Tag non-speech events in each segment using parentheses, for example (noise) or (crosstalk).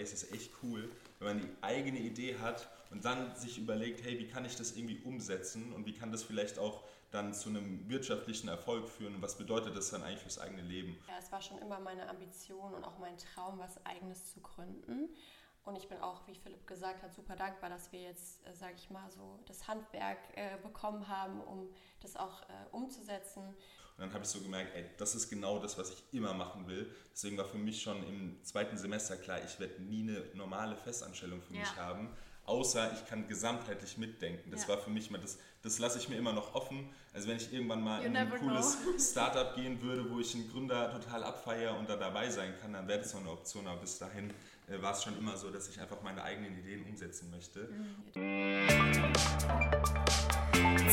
ey, es ist echt cool, wenn man die eigene Idee hat und dann sich überlegt, hey, wie kann ich das irgendwie umsetzen und wie kann das vielleicht auch dann zu einem wirtschaftlichen Erfolg führen und was bedeutet das dann eigentlich fürs eigene Leben? Ja, es war schon immer meine Ambition und auch mein Traum, was eigenes zu gründen. Und ich bin auch, wie Philipp gesagt hat, super dankbar, dass wir jetzt, äh, sage ich mal, so das Handwerk äh, bekommen haben, um das auch äh, umzusetzen. Und dann habe ich so gemerkt, ey, das ist genau das, was ich immer machen will. Deswegen war für mich schon im zweiten Semester klar, ich werde nie eine normale Festanstellung für ja. mich haben, außer ich kann gesamtheitlich mitdenken. Das ja. war für mich mal das, das lasse ich mir immer noch offen. Also wenn ich irgendwann mal you in ein cooles know. (laughs) Startup gehen würde, wo ich einen Gründer total abfeiere und da dabei sein kann, dann wäre das noch eine Option. Aber bis dahin äh, war es schon immer so, dass ich einfach meine eigenen Ideen umsetzen möchte.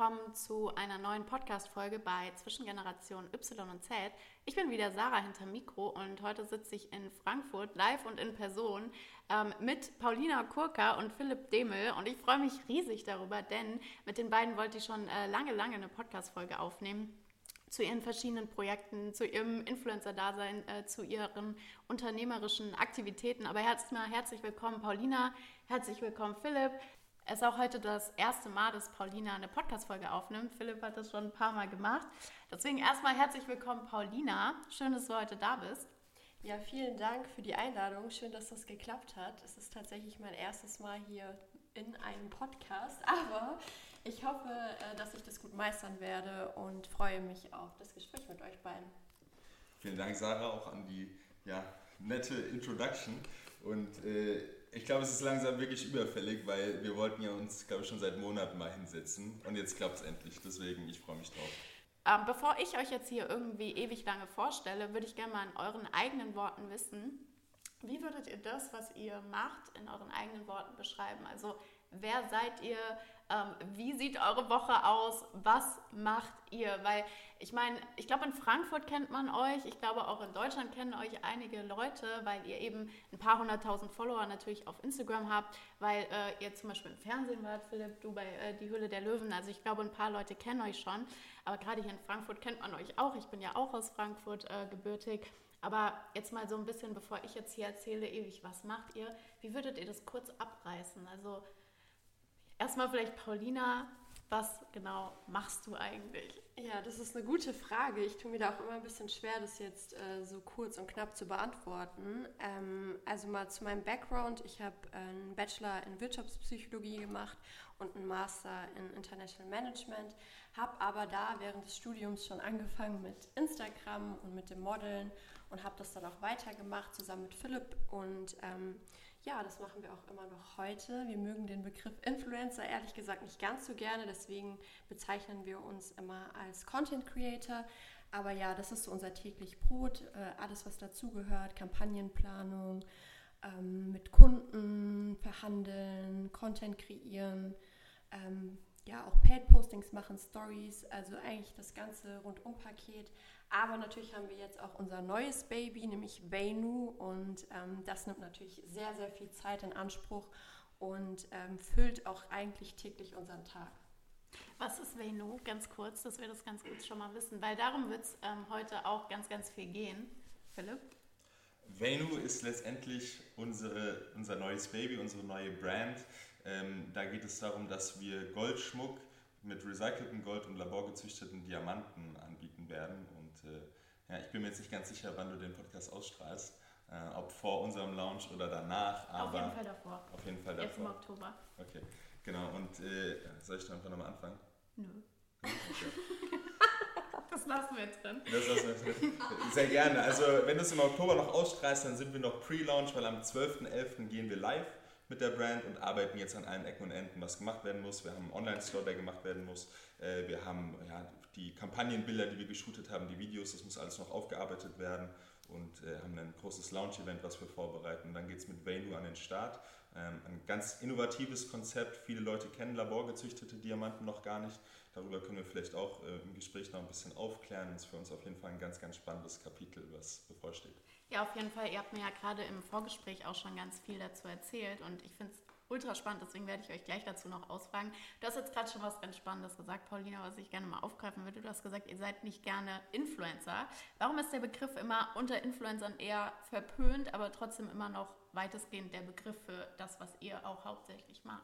Willkommen zu einer neuen Podcast-Folge bei Zwischengeneration Y und Z. Ich bin wieder Sarah hinter Mikro und heute sitze ich in Frankfurt live und in Person ähm, mit Paulina Kurka und Philipp Demel und ich freue mich riesig darüber, denn mit den beiden wollte ich schon äh, lange, lange eine Podcast-Folge aufnehmen zu ihren verschiedenen Projekten, zu ihrem Influencer-Dasein, äh, zu ihren unternehmerischen Aktivitäten. Aber erstmal herzlich willkommen, Paulina, herzlich willkommen, Philipp. Es ist auch heute das erste Mal, dass Paulina eine Podcast-Folge aufnimmt. Philipp hat das schon ein paar Mal gemacht. Deswegen erstmal herzlich willkommen, Paulina. Schön, dass du heute da bist. Ja, vielen Dank für die Einladung. Schön, dass das geklappt hat. Es ist tatsächlich mein erstes Mal hier in einem Podcast, (laughs) aber ich hoffe, äh, dass ich das gut meistern werde und freue mich auf das Gespräch mit euch beiden. Vielen Dank, Sarah, auch an die ja, nette Introduction. Und äh, ich glaube, es ist langsam wirklich überfällig, weil wir wollten ja uns, glaube ich, schon seit Monaten mal hinsetzen und jetzt klappt es endlich. Deswegen, ich freue mich drauf. Ähm, bevor ich euch jetzt hier irgendwie ewig lange vorstelle, würde ich gerne mal in euren eigenen Worten wissen, wie würdet ihr das, was ihr macht, in euren eigenen Worten beschreiben? Also wer seid ihr? Ähm, wie sieht eure Woche aus? Was macht ihr? Weil ich meine, ich glaube, in Frankfurt kennt man euch. Ich glaube, auch in Deutschland kennen euch einige Leute, weil ihr eben ein paar hunderttausend Follower natürlich auf Instagram habt, weil äh, ihr zum Beispiel im Fernsehen wart, Philipp, du bei äh, Die Hülle der Löwen. Also ich glaube, ein paar Leute kennen euch schon. Aber gerade hier in Frankfurt kennt man euch auch. Ich bin ja auch aus Frankfurt äh, gebürtig. Aber jetzt mal so ein bisschen, bevor ich jetzt hier erzähle, ewig, was macht ihr? Wie würdet ihr das kurz abreißen? Also Erstmal vielleicht Paulina, was genau machst du eigentlich? Ja, das ist eine gute Frage. Ich tue mir da auch immer ein bisschen schwer, das jetzt äh, so kurz und knapp zu beantworten. Ähm, also mal zu meinem Background. Ich habe einen Bachelor in Wirtschaftspsychologie gemacht und einen Master in International Management, habe aber da während des Studiums schon angefangen mit Instagram und mit dem Modeln und habe das dann auch weitergemacht zusammen mit Philipp und ähm, ja, das machen wir auch immer noch heute. Wir mögen den Begriff Influencer ehrlich gesagt nicht ganz so gerne, deswegen bezeichnen wir uns immer als Content Creator. Aber ja, das ist so unser täglich Brot, äh, alles was dazugehört, Kampagnenplanung, ähm, mit Kunden verhandeln, Content kreieren, ähm, ja auch Paid-Postings machen, Stories, also eigentlich das ganze Rundum-Paket. Aber natürlich haben wir jetzt auch unser neues Baby, nämlich Venu. Und ähm, das nimmt natürlich sehr, sehr viel Zeit in Anspruch und ähm, füllt auch eigentlich täglich unseren Tag. Was ist Venu? Ganz kurz, dass wir das ganz kurz schon mal wissen, weil darum wird es ähm, heute auch ganz, ganz viel gehen. Philipp? Venu ist letztendlich unsere, unser neues Baby, unsere neue Brand. Ähm, da geht es darum, dass wir Goldschmuck mit recyceltem Gold und laborgezüchteten Diamanten anbieten werden äh, ja, ich bin mir jetzt nicht ganz sicher, wann du den Podcast ausstrahlst. Äh, ob vor unserem Launch oder danach. Aber auf jeden Fall davor. Auf jeden Fall davor. Jetzt im Oktober. Okay, genau. Und äh, soll ich dann einfach nochmal anfangen? Nö. Okay. (laughs) das lassen wir jetzt drin. Das lassen wir drin. Sehr gerne. Also, wenn du es im Oktober noch ausstrahlst, dann sind wir noch Pre-Launch, weil am 12.11. gehen wir live mit der Brand und arbeiten jetzt an allen Ecken und Enden, was gemacht werden muss. Wir haben einen Online-Store, der gemacht werden muss. Äh, wir haben ja, die Kampagnenbilder, die wir geshootet haben, die Videos, das muss alles noch aufgearbeitet werden und äh, haben ein großes Launch-Event, was wir vorbereiten. Und dann geht es mit Venu an den Start. Ähm, ein ganz innovatives Konzept. Viele Leute kennen laborgezüchtete Diamanten noch gar nicht. Darüber können wir vielleicht auch äh, im Gespräch noch ein bisschen aufklären. Das ist für uns auf jeden Fall ein ganz, ganz spannendes Kapitel, was bevorsteht. Ja, auf jeden Fall. Ihr habt mir ja gerade im Vorgespräch auch schon ganz viel dazu erzählt und ich finde es ultra spannend, deswegen werde ich euch gleich dazu noch ausfragen. Du hast jetzt gerade schon was ganz Spannendes gesagt, Paulina, was ich gerne mal aufgreifen würde. Du hast gesagt, ihr seid nicht gerne Influencer. Warum ist der Begriff immer unter Influencern eher verpönt, aber trotzdem immer noch weitestgehend der Begriff für das, was ihr auch hauptsächlich macht?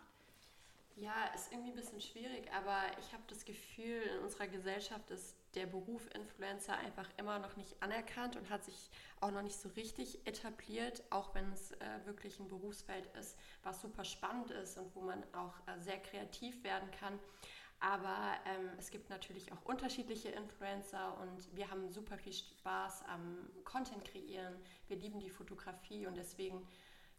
Ja, ist irgendwie ein bisschen schwierig, aber ich habe das Gefühl, in unserer Gesellschaft ist der Beruf Influencer einfach immer noch nicht anerkannt und hat sich auch noch nicht so richtig etabliert, auch wenn es äh, wirklich ein Berufsfeld ist, was super spannend ist und wo man auch äh, sehr kreativ werden kann. Aber ähm, es gibt natürlich auch unterschiedliche Influencer und wir haben super viel Spaß am Content kreieren. Wir lieben die Fotografie und deswegen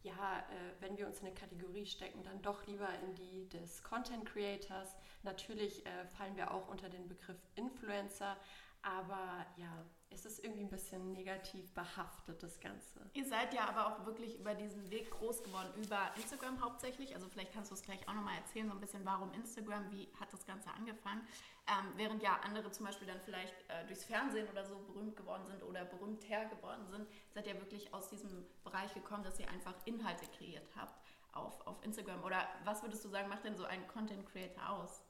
ja, äh, wenn wir uns in eine Kategorie stecken, dann doch lieber in die des Content Creators. Natürlich äh, fallen wir auch unter den Begriff Influencer, aber ja, es ist irgendwie ein bisschen negativ behaftet, das Ganze. Ihr seid ja aber auch wirklich über diesen Weg groß geworden, über Instagram hauptsächlich. Also vielleicht kannst du es gleich auch nochmal erzählen, so ein bisschen, warum Instagram, wie hat das Ganze angefangen. Ähm, während ja andere zum Beispiel dann vielleicht äh, durchs Fernsehen oder so berühmt geworden sind oder berühmter geworden sind, seid ihr wirklich aus diesem Bereich gekommen, dass ihr einfach Inhalte kreiert habt auf, auf Instagram. Oder was würdest du sagen, macht denn so ein Content Creator aus?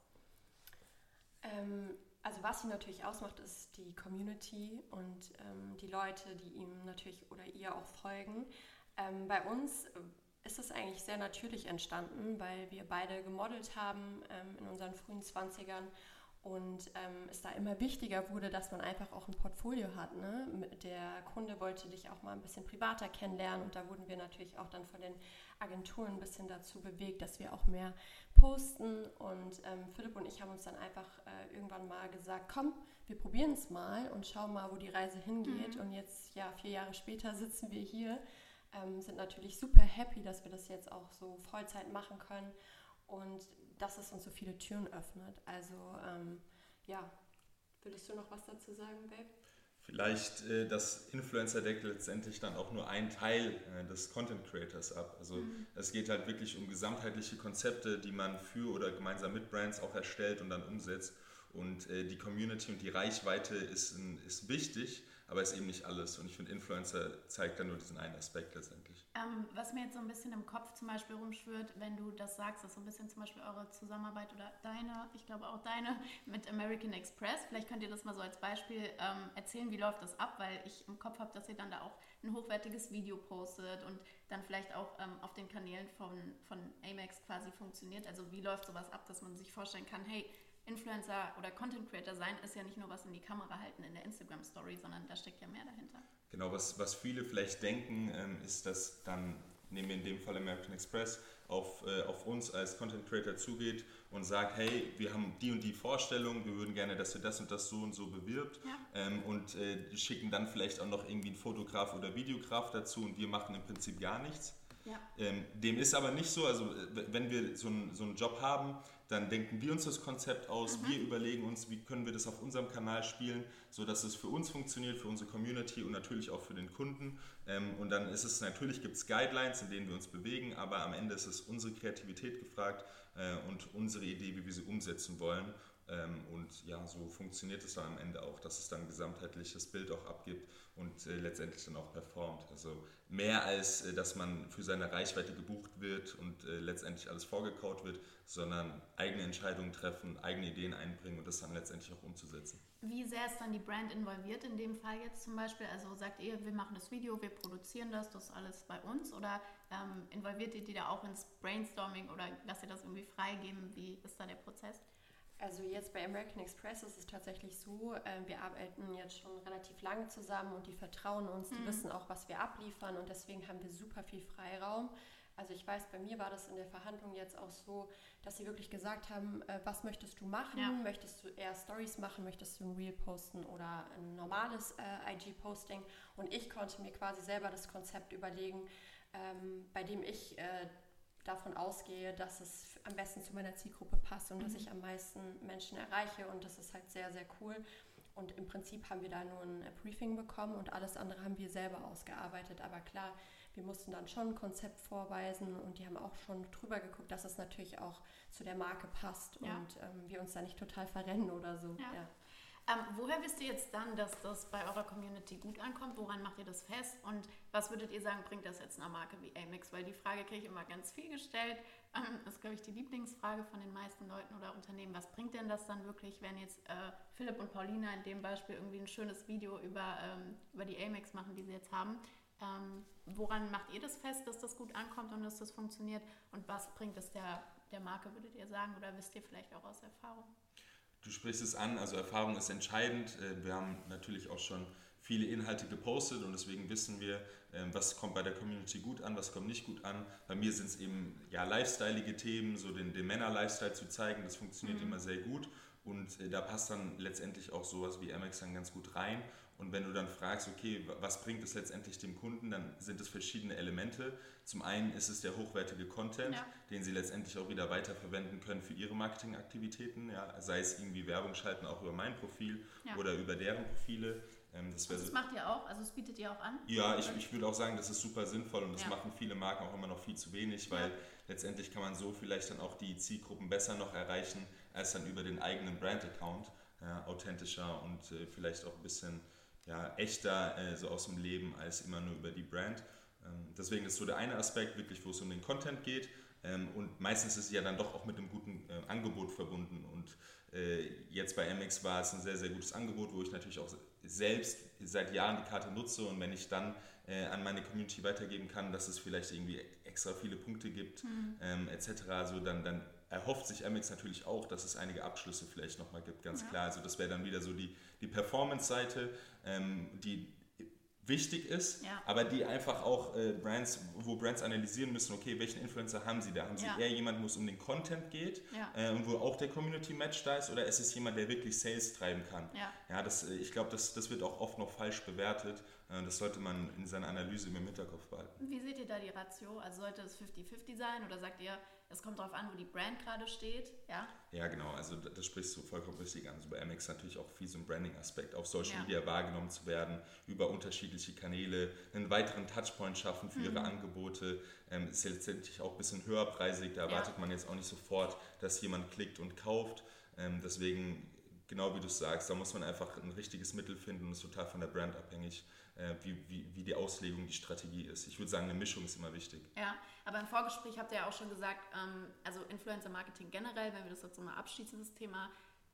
Ähm, also was ihn natürlich ausmacht, ist die Community und ähm, die Leute, die ihm natürlich oder ihr auch folgen. Ähm, bei uns ist es eigentlich sehr natürlich entstanden, weil wir beide gemodelt haben ähm, in unseren frühen 20ern und ähm, es da immer wichtiger wurde, dass man einfach auch ein Portfolio hat. Ne? Der Kunde wollte dich auch mal ein bisschen privater kennenlernen und da wurden wir natürlich auch dann von den Agenturen ein bisschen dazu bewegt, dass wir auch mehr posten. Und ähm, Philipp und ich haben uns dann einfach äh, irgendwann mal gesagt, komm, wir probieren es mal und schauen mal, wo die Reise hingeht. Mhm. Und jetzt, ja, vier Jahre später sitzen wir hier, ähm, sind natürlich super happy, dass wir das jetzt auch so Vollzeit machen können und dass es uns so viele Türen öffnet. Also ähm, ja, würdest du noch was dazu sagen, Babe? Vielleicht äh, das Influencer deckt letztendlich dann auch nur ein Teil äh, des Content Creators ab. Also mhm. es geht halt wirklich um gesamtheitliche Konzepte, die man für oder gemeinsam mit Brands auch erstellt und dann umsetzt. Und äh, die Community und die Reichweite ist, ist wichtig, aber ist eben nicht alles. Und ich finde, Influencer zeigt dann nur diesen einen Aspekt letztendlich. Ähm, was mir jetzt so ein bisschen im Kopf zum Beispiel rumschwirrt, wenn du das sagst, ist so ein bisschen zum Beispiel eure Zusammenarbeit oder deine, ich glaube auch deine, mit American Express. Vielleicht könnt ihr das mal so als Beispiel ähm, erzählen, wie läuft das ab, weil ich im Kopf habe, dass ihr dann da auch ein hochwertiges Video postet und dann vielleicht auch ähm, auf den Kanälen von, von Amex quasi funktioniert. Also wie läuft sowas ab, dass man sich vorstellen kann, hey, Influencer oder Content Creator sein ist ja nicht nur was in die Kamera halten in der Instagram Story, sondern da steckt ja mehr dahinter. Genau, was, was viele vielleicht denken, ähm, ist, dass dann, nehmen wir in dem Fall American Express, auf, äh, auf uns als Content Creator zugeht und sagt, hey, wir haben die und die Vorstellung, wir würden gerne, dass ihr das und das so und so bewirbt ja. ähm, und äh, schicken dann vielleicht auch noch irgendwie einen Fotograf oder Videograf dazu und wir machen im Prinzip gar nichts. Ja. Ähm, dem ist aber nicht so, also wenn wir so einen, so einen Job haben, dann denken wir uns das Konzept aus, mhm. wir überlegen uns, wie können wir das auf unserem Kanal spielen, sodass es für uns funktioniert, für unsere Community und natürlich auch für den Kunden. Ähm, und dann ist es natürlich, gibt es Guidelines, in denen wir uns bewegen, aber am Ende ist es unsere Kreativität gefragt äh, und unsere Idee, wie wir sie umsetzen wollen. Ähm, und ja, so funktioniert es dann am Ende auch, dass es dann ein gesamtheitliches Bild auch abgibt und äh, letztendlich dann auch performt. Also mehr als, äh, dass man für seine Reichweite gebucht wird und äh, letztendlich alles vorgekaut wird, sondern eigene Entscheidungen treffen, eigene Ideen einbringen und das dann letztendlich auch umzusetzen. Wie sehr ist dann die Brand involviert in dem Fall jetzt zum Beispiel? Also sagt ihr, wir machen das Video, wir produzieren das, das ist alles bei uns oder ähm, involviert ihr die da auch ins Brainstorming oder lasst ihr das irgendwie freigeben? Wie ist da der Prozess? Also jetzt bei American Express ist es tatsächlich so, äh, wir arbeiten jetzt schon relativ lange zusammen und die vertrauen uns, die mhm. wissen auch, was wir abliefern und deswegen haben wir super viel Freiraum. Also ich weiß, bei mir war das in der Verhandlung jetzt auch so, dass sie wirklich gesagt haben, äh, was möchtest du machen? Ja. Möchtest du eher Stories machen? Möchtest du ein Reel posten oder ein normales äh, IG-Posting? Und ich konnte mir quasi selber das Konzept überlegen, ähm, bei dem ich äh, davon ausgehe, dass es am besten zu meiner Zielgruppe passt und mhm. dass ich am meisten Menschen erreiche. Und das ist halt sehr, sehr cool. Und im Prinzip haben wir da nur ein Briefing bekommen und alles andere haben wir selber ausgearbeitet. Aber klar, wir mussten dann schon ein Konzept vorweisen und die haben auch schon drüber geguckt, dass es natürlich auch zu der Marke passt ja. und ähm, wir uns da nicht total verrennen oder so. Ja. ja. Ähm, woher wisst ihr jetzt dann, dass das bei eurer Community gut ankommt? Woran macht ihr das fest? Und was würdet ihr sagen, bringt das jetzt einer Marke wie Amex? Weil die Frage kriege ich immer ganz viel gestellt. Ähm, das ist, glaube ich, die Lieblingsfrage von den meisten Leuten oder Unternehmen. Was bringt denn das dann wirklich, wenn jetzt äh, Philipp und Paulina in dem Beispiel irgendwie ein schönes Video über, ähm, über die Amex machen, die sie jetzt haben? Ähm, woran macht ihr das fest, dass das gut ankommt und dass das funktioniert? Und was bringt es der, der Marke, würdet ihr sagen? Oder wisst ihr vielleicht auch aus Erfahrung? Du sprichst es an, also Erfahrung ist entscheidend. Äh, wir haben natürlich auch schon viele Inhalte gepostet und deswegen wissen wir, ähm, was kommt bei der Community gut an, was kommt nicht gut an. Bei mir sind es eben ja lifestyleige Themen, so den, den Männer-Lifestyle zu zeigen, das funktioniert mhm. immer sehr gut und äh, da passt dann letztendlich auch sowas wie Amex dann ganz gut rein. Und wenn du dann fragst, okay, was bringt es letztendlich dem Kunden, dann sind es verschiedene Elemente. Zum einen ist es der hochwertige Content, ja. den sie letztendlich auch wieder weiterverwenden können für ihre Marketingaktivitäten, ja, sei es irgendwie Werbung schalten, auch über mein Profil ja. oder über deren Profile. Ähm, das, das so macht ihr auch, also das bietet ihr auch an? Ja, ich, ich würde auch sagen, das ist super sinnvoll und das ja. machen viele Marken auch immer noch viel zu wenig, weil letztendlich kann man so vielleicht dann auch die Zielgruppen besser noch erreichen, als dann über den eigenen Brand-Account, authentischer und äh, vielleicht auch ein bisschen ja, echter äh, so aus dem Leben als immer nur über die Brand. Ähm, deswegen ist so der eine Aspekt wirklich, wo es um den Content geht. Ähm, und meistens ist es ja dann doch auch mit einem guten äh, Angebot verbunden. Und äh, jetzt bei MX war es ein sehr, sehr gutes Angebot, wo ich natürlich auch selbst seit Jahren die Karte nutze. Und wenn ich dann äh, an meine Community weitergeben kann, dass es vielleicht irgendwie extra viele Punkte gibt, mhm. ähm, etc., also dann, dann erhofft sich MX natürlich auch, dass es einige Abschlüsse vielleicht nochmal gibt, ganz ja. klar. Also das wäre dann wieder so die, die Performance-Seite, ähm, die wichtig ist, ja. aber die einfach auch äh, Brands, wo Brands analysieren müssen, okay, welchen Influencer haben sie da? Haben sie ja. eher jemanden, wo es um den Content geht ja. äh, und wo auch der Community Match da ist oder ist es jemand, der wirklich Sales treiben kann? Ja, das, äh, ich glaube, das, das wird auch oft noch falsch bewertet. Äh, das sollte man in seiner Analyse im Hinterkopf behalten. Wie seht ihr da die Ratio? Also sollte es 50-50 sein oder sagt ihr, es kommt darauf an, wo die Brand gerade steht, ja? Ja, genau. Also das sprichst du vollkommen richtig an. Also bei MX natürlich auch viel so ein Branding-Aspekt, auf Social ja. Media wahrgenommen zu werden, über unterschiedliche Kanäle, einen weiteren Touchpoint schaffen für mhm. ihre Angebote. Ähm, ist ja letztendlich auch ein bisschen höherpreisig. Da erwartet ja. man jetzt auch nicht sofort, dass jemand klickt und kauft. Ähm, deswegen, genau wie du sagst, da muss man einfach ein richtiges Mittel finden und ist total von der Brand abhängig äh, wie, wie, wie die Auslegung, die Strategie ist. Ich würde sagen, eine Mischung ist immer wichtig. Ja, aber im Vorgespräch habt ihr ja auch schon gesagt, ähm, also Influencer-Marketing generell, wenn wir das jetzt so mal abschließen, das Thema,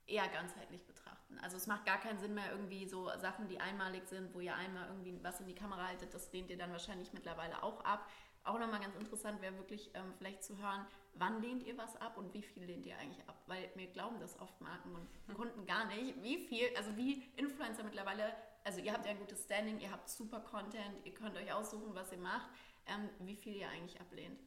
eher ganzheitlich betrachten. Also es macht gar keinen Sinn mehr irgendwie so Sachen, die einmalig sind, wo ihr einmal irgendwie was in die Kamera haltet, das lehnt ihr dann wahrscheinlich mittlerweile auch ab. Auch nochmal ganz interessant wäre wirklich ähm, vielleicht zu hören, wann lehnt ihr was ab und wie viel lehnt ihr eigentlich ab? Weil mir glauben das oft Marken und hm. Kunden gar nicht, wie viel, also wie Influencer mittlerweile also ihr habt ja ein gutes Standing, ihr habt super Content, ihr könnt euch aussuchen, was ihr macht, ähm, wie viel ihr eigentlich ablehnt.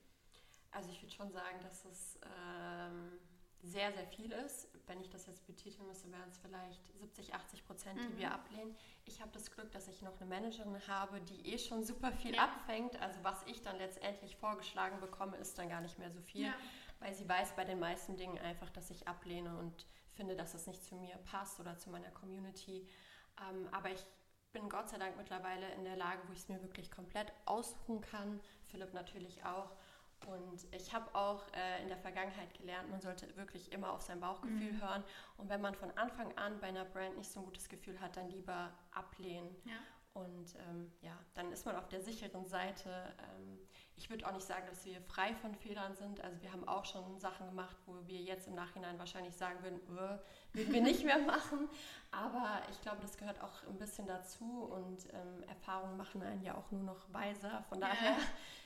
Also ich würde schon sagen, dass es ähm, sehr, sehr viel ist. Wenn ich das jetzt betiteln müsste, wären es vielleicht 70, 80 Prozent, die mhm. wir ablehnen. Ich habe das Glück, dass ich noch eine Managerin habe, die eh schon super viel ja. abfängt. Also was ich dann letztendlich vorgeschlagen bekomme, ist dann gar nicht mehr so viel, ja. weil sie weiß bei den meisten Dingen einfach, dass ich ablehne und finde, dass es nicht zu mir passt oder zu meiner Community. Ähm, aber ich bin Gott sei Dank mittlerweile in der Lage, wo ich es mir wirklich komplett aussuchen kann. Philipp natürlich auch. Und ich habe auch äh, in der Vergangenheit gelernt, man sollte wirklich immer auf sein Bauchgefühl mhm. hören. Und wenn man von Anfang an bei einer Brand nicht so ein gutes Gefühl hat, dann lieber ablehnen. Ja. Und ähm, ja, dann ist man auf der sicheren Seite. Ähm, ich würde auch nicht sagen, dass wir frei von Fehlern sind. Also wir haben auch schon Sachen gemacht, wo wir jetzt im Nachhinein wahrscheinlich sagen würden, äh, würden wir nicht mehr (laughs) machen. Aber ich glaube, das gehört auch ein bisschen dazu und ähm, Erfahrungen machen einen ja auch nur noch weiser. Von daher,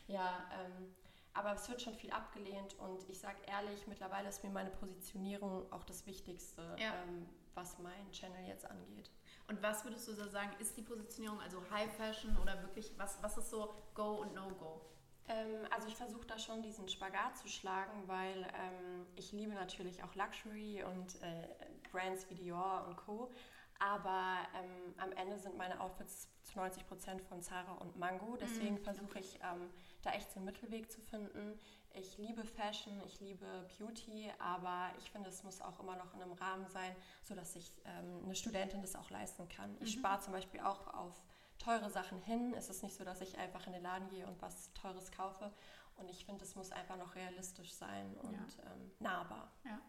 ja, (laughs) ja ähm, aber es wird schon viel abgelehnt und ich sage ehrlich, mittlerweile ist mir meine Positionierung auch das Wichtigste, ja. ähm, was mein Channel jetzt angeht. Und was würdest du so sagen, ist die Positionierung, also High Fashion oder wirklich, was, was ist so Go und No-Go? Ähm, also ich versuche da schon diesen Spagat zu schlagen, weil ähm, ich liebe natürlich auch Luxury und äh, Brands wie Dior und Co. Aber ähm, am Ende sind meine Outfits zu 90 Prozent von Zara und Mango. Deswegen mm, versuche ich ähm, da echt so einen Mittelweg zu finden. Ich liebe Fashion, ich liebe Beauty, aber ich finde, es muss auch immer noch in einem Rahmen sein, sodass sich ähm, eine Studentin das auch leisten kann. Ich mhm. spare zum Beispiel auch auf teure Sachen hin. Es ist nicht so, dass ich einfach in den Laden gehe und was Teures kaufe. Und ich finde, es muss einfach noch realistisch sein und ja. ähm, nahbar. Ja,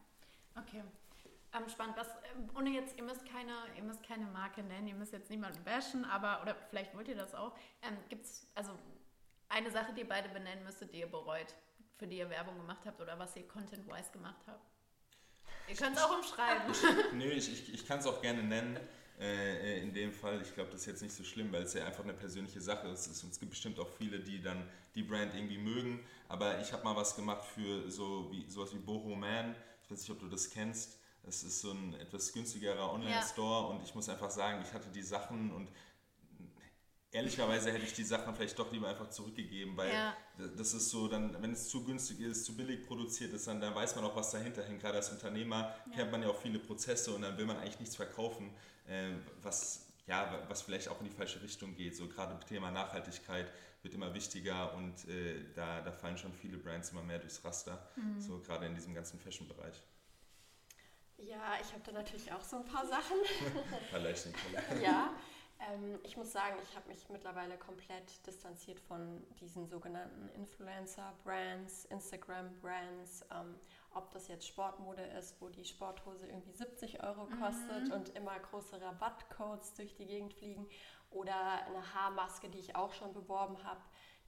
okay. ähm, spannend. Was, ähm, ohne jetzt, ihr müsst, keine, ihr müsst keine Marke nennen, ihr müsst jetzt niemanden bashen, aber, oder vielleicht wollt ihr das auch. Ähm, Gibt es also eine Sache, die ihr beide benennen müsstet, die ihr bereut, für die ihr Werbung gemacht habt oder was ihr content-wise gemacht habt? Ihr könnt es auch umschreiben. Nö, ich, ich, ich kann es auch gerne nennen. Äh, in dem Fall, ich glaube, das ist jetzt nicht so schlimm, weil es ja einfach eine persönliche Sache ist. Es gibt bestimmt auch viele, die dann die Brand irgendwie mögen. Aber ich habe mal was gemacht für so wie, sowas wie Boho Man. Ich weiß nicht, ob du das kennst. Das ist so ein etwas günstigerer Online-Store ja. und ich muss einfach sagen, ich hatte die Sachen und ehrlicherweise hätte ich die Sachen vielleicht doch lieber einfach zurückgegeben, weil ja. das ist so, dann, wenn es zu günstig ist, zu billig produziert ist, dann, dann weiß man auch, was dahinter hängt. Gerade als Unternehmer ja. kennt man ja auch viele Prozesse und dann will man eigentlich nichts verkaufen, äh, was, ja, was vielleicht auch in die falsche Richtung geht. So gerade Thema Nachhaltigkeit wird immer wichtiger und äh, da, da fallen schon viele Brands immer mehr durchs Raster, mhm. so gerade in diesem ganzen Fashion-Bereich. Ja, ich habe da natürlich auch so ein paar Sachen. Vielleicht nicht. (laughs) ja, ähm, ich muss sagen, ich habe mich mittlerweile komplett distanziert von diesen sogenannten Influencer-Brands, Instagram-Brands. Ähm, ob das jetzt Sportmode ist, wo die Sporthose irgendwie 70 Euro kostet mhm. und immer große Rabattcodes durch die Gegend fliegen oder eine Haarmaske, die ich auch schon beworben habe,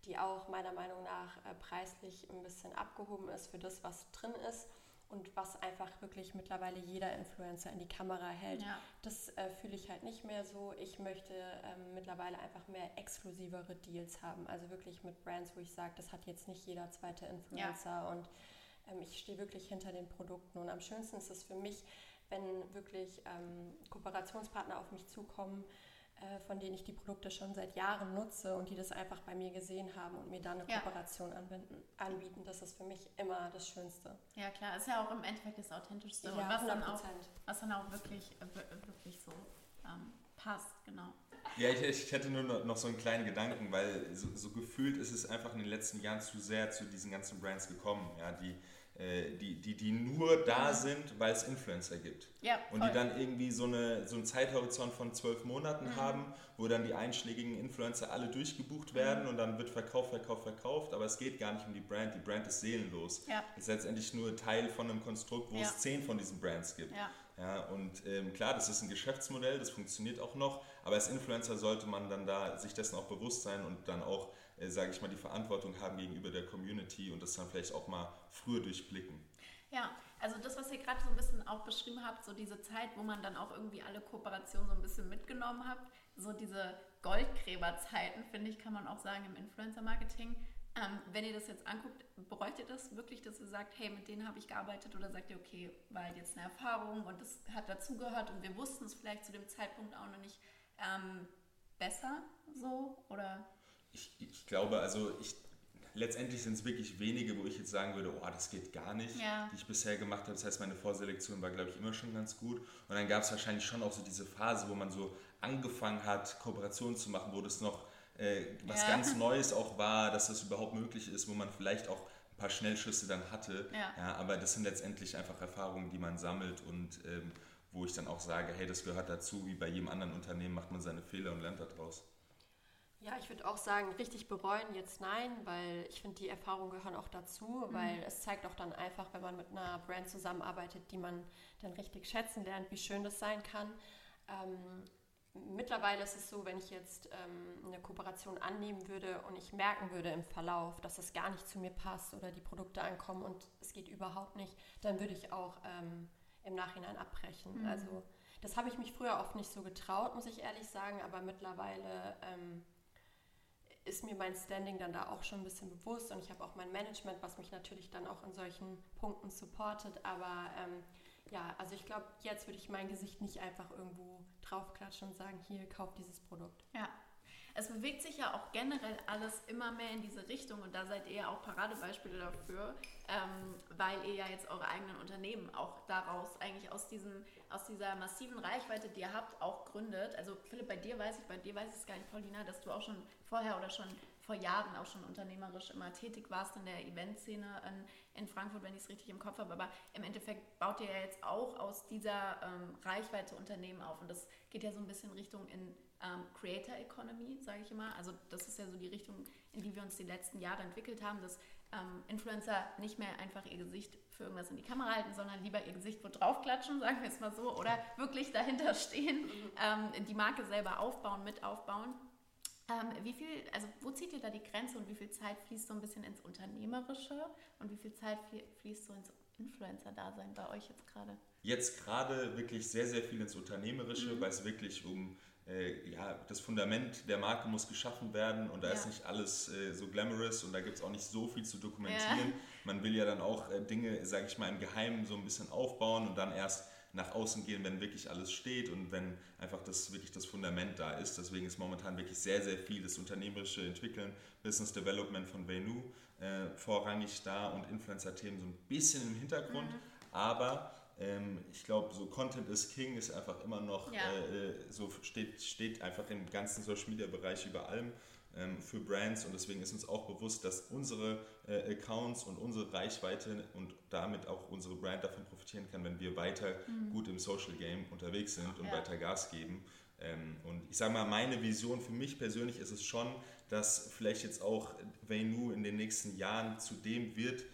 die auch meiner Meinung nach äh, preislich ein bisschen abgehoben ist für das, was drin ist und was einfach wirklich mittlerweile jeder Influencer in die Kamera hält. Ja. Das äh, fühle ich halt nicht mehr so. Ich möchte ähm, mittlerweile einfach mehr exklusivere Deals haben. Also wirklich mit Brands, wo ich sage, das hat jetzt nicht jeder zweite Influencer ja. und ähm, ich stehe wirklich hinter den Produkten. Und am schönsten ist es für mich, wenn wirklich ähm, Kooperationspartner auf mich zukommen, von denen ich die Produkte schon seit Jahren nutze und die das einfach bei mir gesehen haben und mir dann eine ja. Kooperation anbieten, anbieten. Das ist für mich immer das Schönste. Ja klar, ist ja auch im Endeffekt das Authentischste ja, und was dann, auch, was dann auch wirklich, äh, wirklich so ähm, passt, genau. Ja, ich, ich, hätte nur noch so einen kleinen Gedanken, weil so, so, gefühlt ist es einfach in den letzten Jahren zu sehr zu diesen ganzen Brands gekommen, ja, die äh, die, die, die nur da sind, weil es Influencer gibt. Ja, und die dann irgendwie so, eine, so einen Zeithorizont von zwölf Monaten mhm. haben, wo dann die einschlägigen Influencer alle durchgebucht werden mhm. und dann wird verkauft, verkauft, verkauft, aber es geht gar nicht um die Brand. Die Brand ist seelenlos. Ja. ist letztendlich nur Teil von einem Konstrukt, wo ja. es zehn von diesen Brands gibt. Ja. Ja, und ähm, klar, das ist ein Geschäftsmodell, das funktioniert auch noch, aber als Influencer sollte man dann da sich dessen auch bewusst sein und dann auch äh, sage ich mal, die Verantwortung haben gegenüber der Community und das dann vielleicht auch mal früher durchblicken. Ja, also das, was ihr gerade so ein bisschen auch beschrieben habt, so diese Zeit, wo man dann auch irgendwie alle Kooperationen so ein bisschen mitgenommen habt, so diese Goldgräberzeiten, finde ich, kann man auch sagen im Influencer-Marketing. Ähm, wenn ihr das jetzt anguckt, bereut das wirklich, dass ihr sagt, hey, mit denen habe ich gearbeitet oder sagt ihr, okay, war halt jetzt eine Erfahrung und das hat dazugehört und wir wussten es vielleicht zu dem Zeitpunkt auch noch nicht ähm, besser so oder ich, ich glaube, also ich, letztendlich sind es wirklich wenige, wo ich jetzt sagen würde, oh, das geht gar nicht, ja. die ich bisher gemacht habe. Das heißt, meine Vorselektion war, glaube ich, immer schon ganz gut. Und dann gab es wahrscheinlich schon auch so diese Phase, wo man so angefangen hat, Kooperationen zu machen, wo das noch äh, was ja. ganz (laughs) Neues auch war, dass das überhaupt möglich ist, wo man vielleicht auch ein paar Schnellschüsse dann hatte. Ja. ja aber das sind letztendlich einfach Erfahrungen, die man sammelt und ähm, wo ich dann auch sage, hey, das gehört dazu, wie bei jedem anderen Unternehmen macht man seine Fehler und lernt daraus. Ja, ich würde auch sagen, richtig bereuen jetzt nein, weil ich finde, die Erfahrungen gehören auch dazu, mhm. weil es zeigt auch dann einfach, wenn man mit einer Brand zusammenarbeitet, die man dann richtig schätzen lernt, wie schön das sein kann. Ähm, mittlerweile ist es so, wenn ich jetzt ähm, eine Kooperation annehmen würde und ich merken würde im Verlauf, dass das gar nicht zu mir passt oder die Produkte ankommen und es geht überhaupt nicht, dann würde ich auch ähm, im Nachhinein abbrechen. Mhm. Also das habe ich mich früher oft nicht so getraut, muss ich ehrlich sagen, aber mittlerweile ähm, ist mir mein Standing dann da auch schon ein bisschen bewusst und ich habe auch mein Management, was mich natürlich dann auch in solchen Punkten supportet. Aber ähm, ja, also ich glaube, jetzt würde ich mein Gesicht nicht einfach irgendwo draufklatschen und sagen, hier, kauf dieses Produkt. Ja. Es bewegt sich ja auch generell alles immer mehr in diese Richtung und da seid ihr ja auch Paradebeispiele dafür, ähm, weil ihr ja jetzt eure eigenen Unternehmen auch daraus eigentlich aus, diesem, aus dieser massiven Reichweite, die ihr habt, auch gründet. Also Philipp, bei dir weiß ich, bei dir weiß ich es gar nicht, Paulina, dass du auch schon vorher oder schon vor Jahren auch schon unternehmerisch immer tätig warst in der Eventszene in, in Frankfurt, wenn ich es richtig im Kopf habe. Aber im Endeffekt baut ihr ja jetzt auch aus dieser ähm, Reichweite Unternehmen auf. Und das geht ja so ein bisschen Richtung in ähm, Creator Economy, sage ich immer. Also das ist ja so die Richtung, in die wir uns die letzten Jahre entwickelt haben, dass ähm, Influencer nicht mehr einfach ihr Gesicht für irgendwas in die Kamera halten, sondern lieber ihr Gesicht wo draufklatschen, sagen wir es mal so, oder wirklich dahinter (laughs) stehen, ähm, die Marke selber aufbauen, mit aufbauen. Ähm, wie viel, also wo zieht ihr da die Grenze und wie viel Zeit fließt so ein bisschen ins Unternehmerische und wie viel Zeit fließt so ins Influencer-Dasein bei euch jetzt gerade? Jetzt gerade wirklich sehr, sehr viel ins Unternehmerische, mhm. weil es wirklich um äh, ja, das Fundament der Marke muss geschaffen werden und da ja. ist nicht alles äh, so glamorous und da gibt es auch nicht so viel zu dokumentieren. Ja. Man will ja dann auch äh, Dinge, sage ich mal, im Geheimen so ein bisschen aufbauen und dann erst nach außen gehen, wenn wirklich alles steht und wenn einfach das wirklich das Fundament da ist. Deswegen ist momentan wirklich sehr, sehr viel das unternehmerische Entwickeln, Business Development von Venu äh, vorrangig da und Influencer-Themen so ein bisschen im Hintergrund. Mhm. Aber ähm, ich glaube, so Content is King ist einfach immer noch, ja. äh, äh so steht, steht einfach im ganzen Social Media Bereich über allem ähm, für Brands und deswegen ist uns auch bewusst, dass unsere äh, Accounts und unsere Reichweite und damit auch unsere Brand davon profitieren kann, wenn wir weiter mhm. gut im Social Game unterwegs sind und ja. weiter Gas geben. Ähm, und ich sage mal, meine Vision für mich persönlich ist es schon, dass vielleicht jetzt auch Venu in den nächsten Jahren zu dem wird,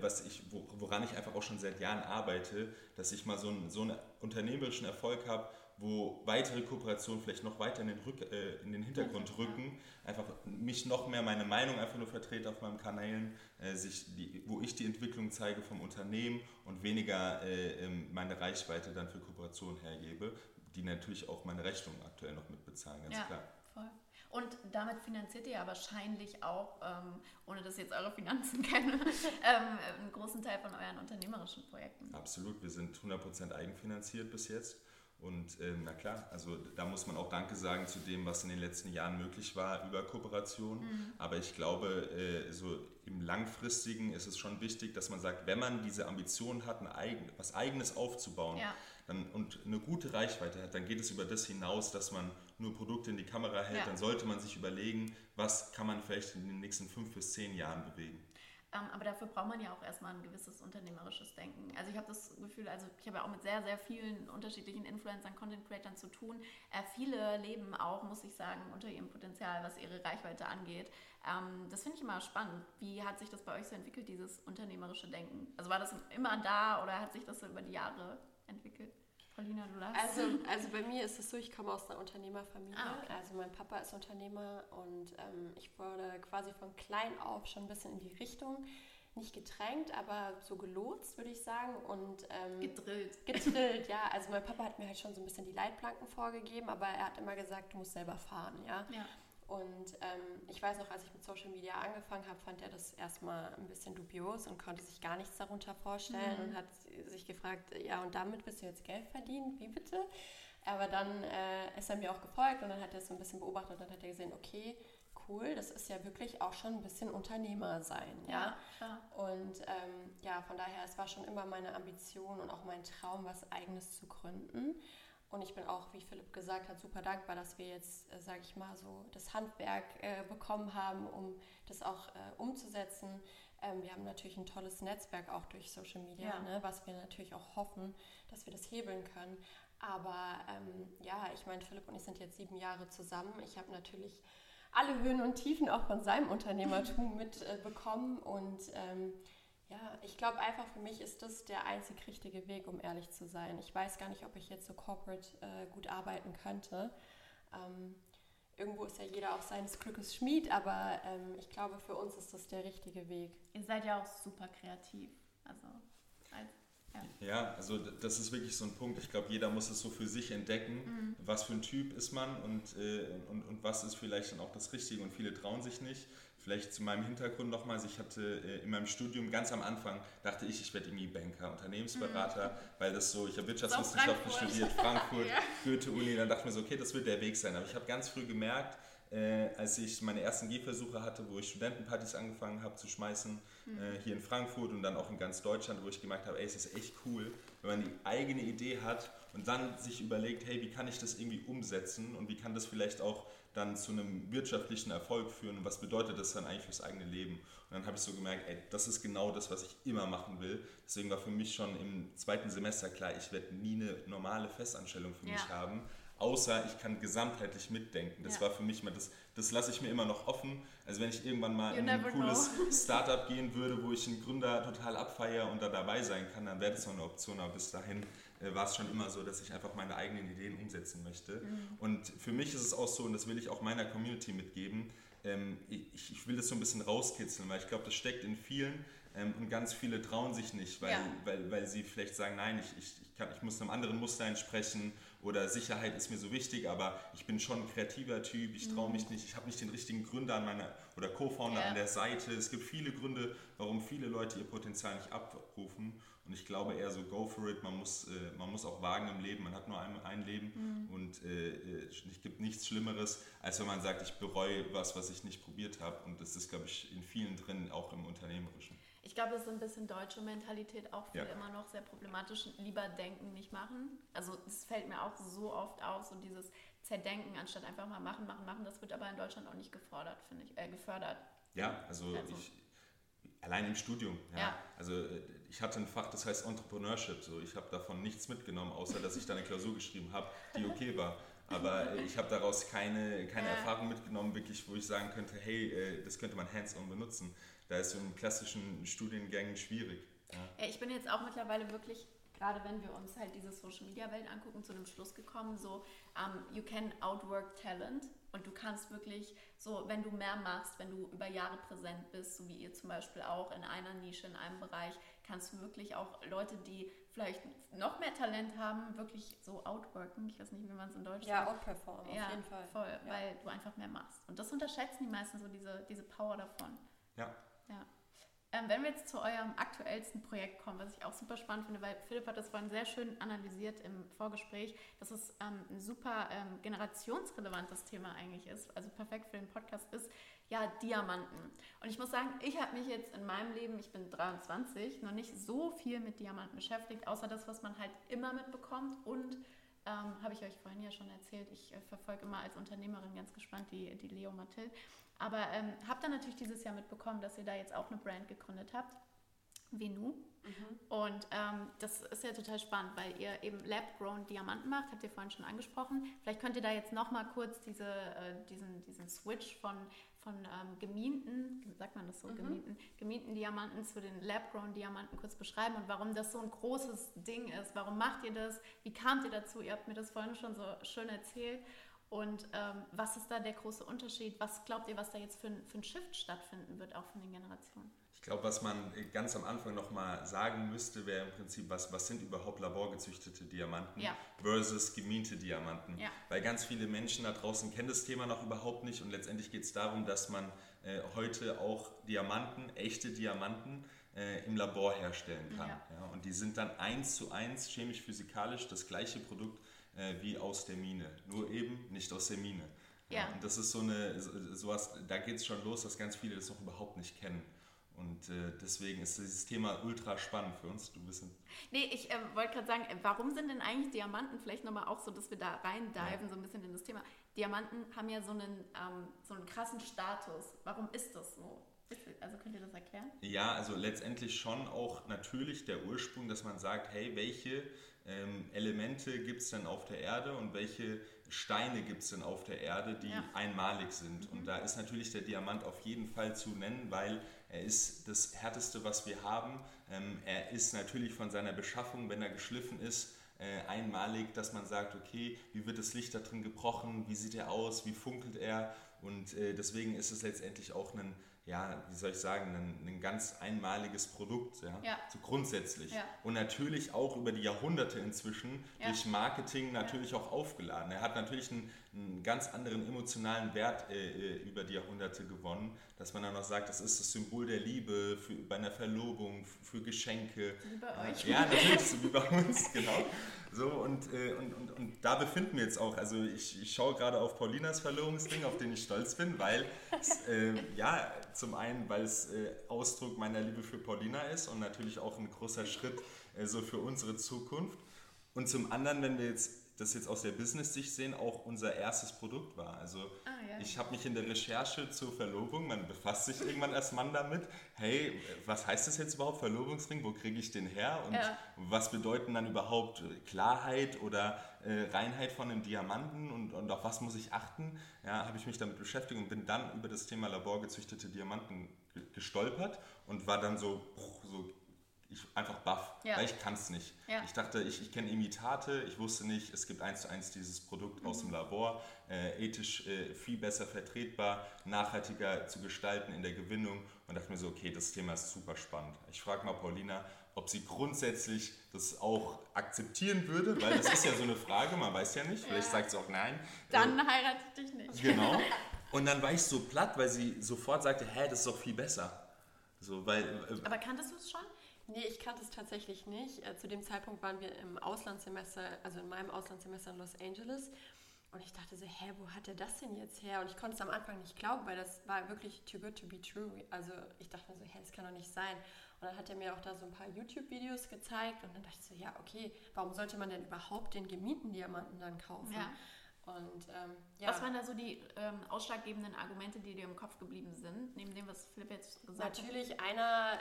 was ich, woran ich einfach auch schon seit Jahren arbeite, dass ich mal so einen, so einen unternehmerischen Erfolg habe, wo weitere Kooperationen vielleicht noch weiter in den, Rück, äh, in den Hintergrund rücken, einfach mich noch mehr meine Meinung einfach nur vertrete auf meinen Kanälen, äh, sich die, wo ich die Entwicklung zeige vom Unternehmen und weniger äh, ähm, meine Reichweite dann für Kooperationen hergebe, die natürlich auch meine Rechnung aktuell noch mitbezahlen, ganz ja, klar. Voll. Und damit finanziert ihr ja wahrscheinlich auch, ähm, ohne dass ich jetzt eure Finanzen (laughs) kenne, ähm, einen großen Teil von euren unternehmerischen Projekten. Absolut, wir sind 100% eigenfinanziert bis jetzt. Und äh, na klar, also da muss man auch Danke sagen zu dem, was in den letzten Jahren möglich war über Kooperation. Mhm. Aber ich glaube, äh, so im Langfristigen ist es schon wichtig, dass man sagt, wenn man diese Ambition hat, eigen, was Eigenes aufzubauen ja. dann, und eine gute Reichweite hat, dann geht es über das hinaus, dass man nur Produkte in die Kamera hält. Ja. Dann sollte man sich überlegen, was kann man vielleicht in den nächsten fünf bis zehn Jahren bewegen. Ähm, aber dafür braucht man ja auch erstmal ein gewisses unternehmerisches Denken. Also ich habe das Gefühl, also ich habe ja auch mit sehr, sehr vielen unterschiedlichen Influencern, Content Creators zu tun. Äh, viele leben auch, muss ich sagen, unter ihrem Potenzial, was ihre Reichweite angeht. Ähm, das finde ich immer spannend. Wie hat sich das bei euch so entwickelt, dieses unternehmerische Denken? Also war das immer da oder hat sich das so über die Jahre entwickelt? Paulina, du darfst. Also, also bei mir ist es so, ich komme aus einer Unternehmerfamilie. Ah, okay. Also mein Papa ist Unternehmer und ähm, ich wurde quasi von klein auf schon ein bisschen in die Richtung, nicht gedrängt, aber so gelotst, würde ich sagen. Und, ähm, gedrillt. Gedrillt, ja. (laughs) Also mein Papa hat mir halt schon so ein bisschen die Leitplanken vorgegeben, aber er hat immer gesagt, du musst selber fahren, ja. ja. Und ähm, ich weiß noch, als ich mit Social Media angefangen habe, fand er das erstmal ein bisschen dubios und konnte sich gar nichts darunter vorstellen mhm. und hat sich gefragt, ja, und damit willst du jetzt Geld verdienen? Wie bitte? Aber dann äh, ist er mir auch gefolgt und dann hat er es so ein bisschen beobachtet und dann hat er gesehen, okay, cool, das ist ja wirklich auch schon ein bisschen Unternehmer sein, ja. ja und ähm, ja, von daher, es war schon immer meine Ambition und auch mein Traum, was Eigenes zu gründen. Und ich bin auch, wie Philipp gesagt hat, super dankbar, dass wir jetzt, äh, sage ich mal, so das Handwerk äh, bekommen haben, um das auch äh, umzusetzen. Ähm, wir haben natürlich ein tolles Netzwerk auch durch Social Media, ja. ne, was wir natürlich auch hoffen, dass wir das hebeln können. Aber ähm, ja, ich meine, Philipp und ich sind jetzt sieben Jahre zusammen. Ich habe natürlich alle Höhen und Tiefen auch von seinem Unternehmertum (laughs) mitbekommen äh, und ähm, ja, ich glaube einfach für mich ist das der einzig richtige Weg, um ehrlich zu sein. Ich weiß gar nicht, ob ich jetzt so corporate äh, gut arbeiten könnte. Ähm, irgendwo ist ja jeder auch seines Glückes Schmied, aber ähm, ich glaube, für uns ist das der richtige Weg. Ihr seid ja auch super kreativ. Also, als, ja. ja. also das ist wirklich so ein Punkt. Ich glaube, jeder muss es so für sich entdecken, mhm. was für ein Typ ist man und, äh, und, und was ist vielleicht dann auch das Richtige. Und viele trauen sich nicht. Vielleicht zu meinem Hintergrund nochmals. Ich hatte äh, in meinem Studium ganz am Anfang, dachte ich, ich werde irgendwie Banker, Unternehmensberater, mhm. weil das so, ich habe Wirtschaftswissenschaften studiert, Frankfurt, (laughs) ja. Goethe-Uni, dann dachte ich mir so, okay, das wird der Weg sein. Aber ich habe ganz früh gemerkt, äh, als ich meine ersten Gehversuche hatte, wo ich Studentenpartys angefangen habe zu schmeißen, mhm. äh, hier in Frankfurt und dann auch in ganz Deutschland, wo ich gemerkt habe, ey, es ist echt cool, wenn man die eigene Idee hat und dann sich überlegt, hey, wie kann ich das irgendwie umsetzen und wie kann das vielleicht auch dann zu einem wirtschaftlichen Erfolg führen und was bedeutet das dann eigentlich fürs eigene Leben. Und dann habe ich so gemerkt, ey, das ist genau das, was ich immer machen will. Deswegen war für mich schon im zweiten Semester klar, ich werde nie eine normale Festanstellung für ja. mich haben. Außer ich kann gesamtheitlich mitdenken. Das Ja. war für mich mal, das, das lasse ich mir immer noch offen. Also wenn ich irgendwann mal You in ein cooles know. (laughs) Startup gehen würde, wo ich einen Gründer total abfeiere und da dabei sein kann, dann wäre das noch eine Option. Aber bis dahin äh, war es schon immer so, dass ich einfach meine eigenen Ideen umsetzen möchte. Mhm. Und für mich ist es auch so, und das will ich auch meiner Community mitgeben, ähm, ich, ich will das so ein bisschen rauskitzeln, weil ich glaube, das steckt in vielen ähm, und ganz viele trauen sich nicht, weil, Ja. weil, weil sie vielleicht sagen, nein, ich, ich, ich, kann, ich muss einem anderen Muster entsprechen oder Sicherheit ist mir so wichtig, aber ich bin schon ein kreativer Typ, ich traue mich nicht, ich habe nicht den richtigen Gründer an meiner oder Co-Founder Mhm. Ja. an der Seite. Es gibt viele Gründe, warum viele Leute ihr Potenzial nicht abrufen und ich glaube eher so, go for it, man muss, äh, man muss auch wagen im Leben, man hat nur ein, ein Leben Mhm. und äh, äh, es gibt nichts Schlimmeres, als wenn man sagt, ich bereue was, was ich nicht probiert habe und das ist, glaube ich, in vielen drin, auch im Unternehmerischen. Ich glaube, das ist ein bisschen deutsche Mentalität auch viel Ja. immer noch sehr problematisch. Lieber denken, nicht machen. Also es fällt mir auch so oft auf, so dieses Zerdenken, anstatt einfach mal machen, machen, machen. Das wird aber in Deutschland auch nicht gefordert, finde ich, äh, gefördert. Ja, also, Also. ich, allein im Studium. Ja. Ja. Also äh, ich hatte ein Fach, das heißt Entrepreneurship. So, ich habe davon nichts mitgenommen, außer dass ich da eine Klausur geschrieben habe, die okay war. Aber äh, ich habe daraus keine, keine Ja. Erfahrung mitgenommen, wirklich, wo ich sagen könnte, hey, äh, das könnte man hands-on benutzen. Da ist so in klassischen Studiengängen schwierig. Ja. Ja, ich bin jetzt auch mittlerweile wirklich, gerade wenn wir uns halt diese Social Media Welt angucken, zu einem Schluss gekommen, so, um, you can outwork talent und du kannst wirklich so, wenn du mehr machst, wenn du über Jahre präsent bist, so wie ihr zum Beispiel auch in einer Nische, in einem Bereich, kannst du wirklich auch Leute, die vielleicht noch mehr Talent haben, wirklich so outworken. Ich weiß nicht, wie man es in Deutsch Ja, sagt. outperform, auf ja, jeden Fall. voll, Ja. weil du einfach mehr machst. Und das unterschätzen die meisten so, diese, diese Power davon. Ja. Ähm, wenn wir jetzt zu eurem aktuellsten Projekt kommen, was ich auch super spannend finde, weil Philipp hat das vorhin sehr schön analysiert im Vorgespräch, dass es ähm, ein super ähm, generationsrelevantes Thema eigentlich ist, also perfekt für den Podcast ist, ja, Diamanten. Und ich muss sagen, ich habe mich jetzt in meinem Leben, ich bin 23, noch nicht so viel mit Diamanten beschäftigt, außer das, was man halt immer mitbekommt und ähm, habe ich euch vorhin ja schon erzählt, ich äh, verfolge immer als Unternehmerin ganz gespannt die, die Leo Mathilde. Aber ähm, habt dann natürlich dieses Jahr mitbekommen, dass ihr da jetzt auch eine Brand gegründet habt, Venu. Und ähm, das ist ja total spannend, weil ihr eben Lab-Grown Diamanten macht, habt ihr vorhin schon angesprochen. Vielleicht könnt ihr da jetzt nochmal kurz diese, äh, diesen, diesen Switch von, von ähm, gemienten, sagt man das so, gemienten, gemienten Diamanten zu den Lab-Grown Diamanten kurz beschreiben und warum das so ein großes Ding ist. Warum macht ihr das? Wie kamt ihr dazu? Ihr habt mir das vorhin schon so schön erzählt. Und ähm, was ist da der große Unterschied? Was glaubt ihr, was da jetzt für ein, für ein Shift stattfinden wird, auch von den Generationen? Ich glaube, was man ganz am Anfang nochmal sagen müsste, wäre im Prinzip, was, was sind überhaupt laborgezüchtete Diamanten Ja. versus gemiente Diamanten. Ja. Weil ganz viele Menschen da draußen kennen das Thema noch überhaupt nicht und letztendlich geht es darum, dass man äh, heute auch Diamanten, echte Diamanten, äh, im Labor herstellen kann. Ja. und die sind dann eins zu eins chemisch-physikalisch das gleiche Produkt äh, wie aus der Mine, nur eben nicht aus der Mine. Ja. und das ist so eine, so, sowas, da geht es schon los, dass ganz viele das noch überhaupt nicht kennen. Und äh, deswegen ist dieses Thema ultra spannend für uns. Du bist Nee, ich ähm, wollte gerade sagen, äh, warum sind denn eigentlich Diamanten, vielleicht nochmal auch so, dass wir da reindiven, so ein bisschen in das Thema. Diamanten haben ja so einen, ähm, so einen krassen Status. Warum ist das so? Also könnt ihr das erklären? Ja, also letztendlich schon auch natürlich der Ursprung, dass man sagt, hey, welche ähm, Elemente gibt es denn auf der Erde und welche Steine gibt es denn auf der Erde, die Ja. einmalig sind. Und da ist natürlich der Diamant auf jeden Fall zu nennen, weil er ist das härteste, was wir haben. Ähm, er ist natürlich von seiner Beschaffung, wenn er geschliffen ist, äh, einmalig, dass man sagt, okay, wie wird das Licht da drin gebrochen, wie sieht er aus, wie funkelt er und äh, deswegen ist es letztendlich auch ein, ja, wie soll ich sagen, ein, ein ganz einmaliges Produkt, ja, Ja. so grundsätzlich. Ja. Und natürlich auch über die Jahrhunderte inzwischen durch Marketing natürlich auch aufgeladen. Er hat natürlich einen, einen ganz anderen emotionalen Wert äh, äh, über die Jahrhunderte gewonnen, dass man dann noch sagt, das ist das Symbol der Liebe für, bei einer Verlobung, für Geschenke. Wie bei Ja, euch. Ja, natürlich, so wie bei uns, genau. So, und, äh, und, und, und da befinden wir jetzt auch, also ich, ich schaue gerade auf Paulinas Verlobungsring, auf den ich stolz bin, weil es, äh, ja, zum einen, weil es äh, Ausdruck meiner Liebe für Paulina ist und natürlich auch ein großer Schritt äh, so für unsere Zukunft. Und zum anderen, wenn wir jetzt das jetzt aus der Business-Sicht sehen, auch unser erstes Produkt war. Also Ah, ja. ich habe mich in der Recherche zur Verlobung, man befasst sich irgendwann als Mann damit, hey, was heißt das jetzt überhaupt, Verlobungsring, wo kriege ich den her und Ja. was bedeuten dann überhaupt Klarheit oder äh, Reinheit von einem Diamanten und, und auf was muss ich achten? Ja, habe ich mich damit beschäftigt und bin dann über das Thema laborgezüchtete Diamanten ge- gestolpert und war dann so, so ich, einfach baff, Ja. weil ich kann es nicht. Ja. Ich dachte, ich, ich kenne Imitate, ich wusste nicht, es gibt eins zu eins dieses Produkt aus Mhm. dem Labor, äh, ethisch äh, viel besser vertretbar, nachhaltiger zu gestalten in der Gewinnung und dachte mir so, okay, das Thema ist super spannend. Ich frage mal Paulina, ob sie grundsätzlich das auch akzeptieren würde, weil das ist ja so eine (laughs) Frage, man weiß ja nicht, vielleicht sagt sie auch nein. Dann heirate ich dich nicht. Genau. (laughs) Und dann war ich so platt, weil sie sofort sagte, hä, das ist doch viel besser. So, weil, äh, Aber kanntest du es schon? Nee, ich kannte es tatsächlich nicht. Äh, Zu dem Zeitpunkt waren wir im Auslandssemester, also in meinem Auslandssemester in Los Angeles. Und ich dachte so, hä, wo hat er das denn jetzt her? Und ich konnte es am Anfang nicht glauben, weil das war wirklich too good to be true. Also ich dachte mir so, hä, das kann doch nicht sein. Und dann hat er mir auch da so ein paar YouTube-Videos gezeigt. Und dann dachte ich so, ja, okay, warum sollte man denn überhaupt den gemieten Diamanten dann kaufen? Ja. Und ähm, ja. Was waren da so die ähm, ausschlaggebenden Argumente, die dir im Kopf geblieben sind, neben dem, was Philipp jetzt gesagt hat? Natürlich, einer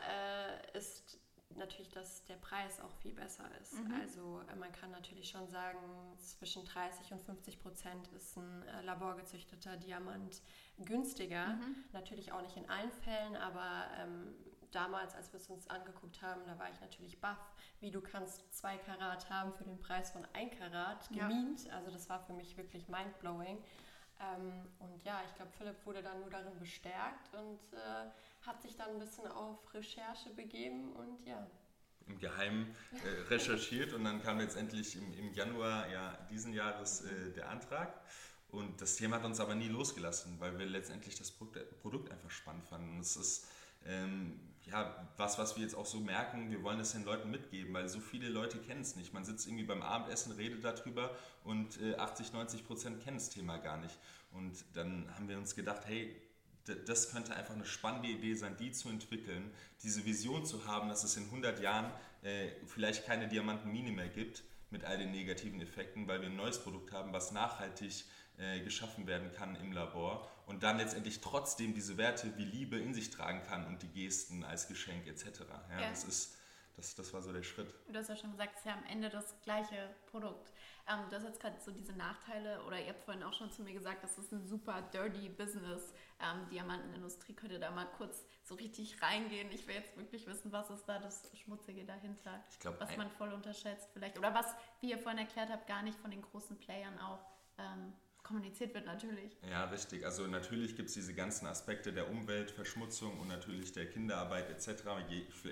äh, ist natürlich, dass der Preis auch viel besser ist. Also äh, man kann natürlich schon sagen, zwischen 30 und 50 Prozent ist ein äh, laborgezüchteter Diamant günstiger. Natürlich auch nicht in allen Fällen, aber ähm, damals, als wir es uns angeguckt haben, da war ich natürlich baff, wie du kannst zwei Karat haben für den Preis von ein Karat Ja. gemient. Also das war für mich wirklich mindblowing. Ähm, und ja, ich glaube, Philipp wurde dann nur darin bestärkt und äh, hat sich dann ein bisschen auf Recherche begeben und ja. im Geheimen äh, recherchiert und dann kam letztendlich im, im Januar ja, diesen Jahres äh, der Antrag. Und das Thema hat uns aber nie losgelassen, weil wir letztendlich das Produkt, einfach spannend fanden. Es ist ähm, ja, was, was wir jetzt auch so merken, wir wollen es den Leuten mitgeben, weil so viele Leute kennen es nicht. Man sitzt irgendwie beim Abendessen, redet darüber und äh, 80, 90 Prozent kennen das Thema gar nicht. Und dann haben wir uns gedacht, hey, das könnte einfach eine spannende Idee sein, die zu entwickeln, diese Vision zu haben, dass es in 100 Jahren äh, vielleicht keine Diamantenmine mehr gibt mit all den negativen Effekten, weil wir ein neues Produkt haben, was nachhaltig äh, geschaffen werden kann im Labor und dann letztendlich trotzdem diese Werte wie Liebe in sich tragen kann und die Gesten als Geschenk etc. Ja, Ja. Das, ist, das, das war so der Schritt. Du hast ja schon gesagt, es ist ja am Ende das gleiche Produkt. Ähm, du hast jetzt gerade so diese Nachteile, oder ihr habt vorhin auch schon zu mir gesagt, das ist ein super dirty Business. Ähm, Diamantenindustrie könnt ihr da mal kurz so richtig reingehen. Ich will jetzt wirklich wissen, was ist da das Schmutzige dahinter, Ich glaub, was man voll unterschätzt vielleicht. Oder was, wie ihr vorhin erklärt habt, gar nicht von den großen Playern auch ähm, kommuniziert wird natürlich. Ja, richtig. Also natürlich gibt es diese ganzen Aspekte der Umweltverschmutzung und natürlich der Kinderarbeit etc.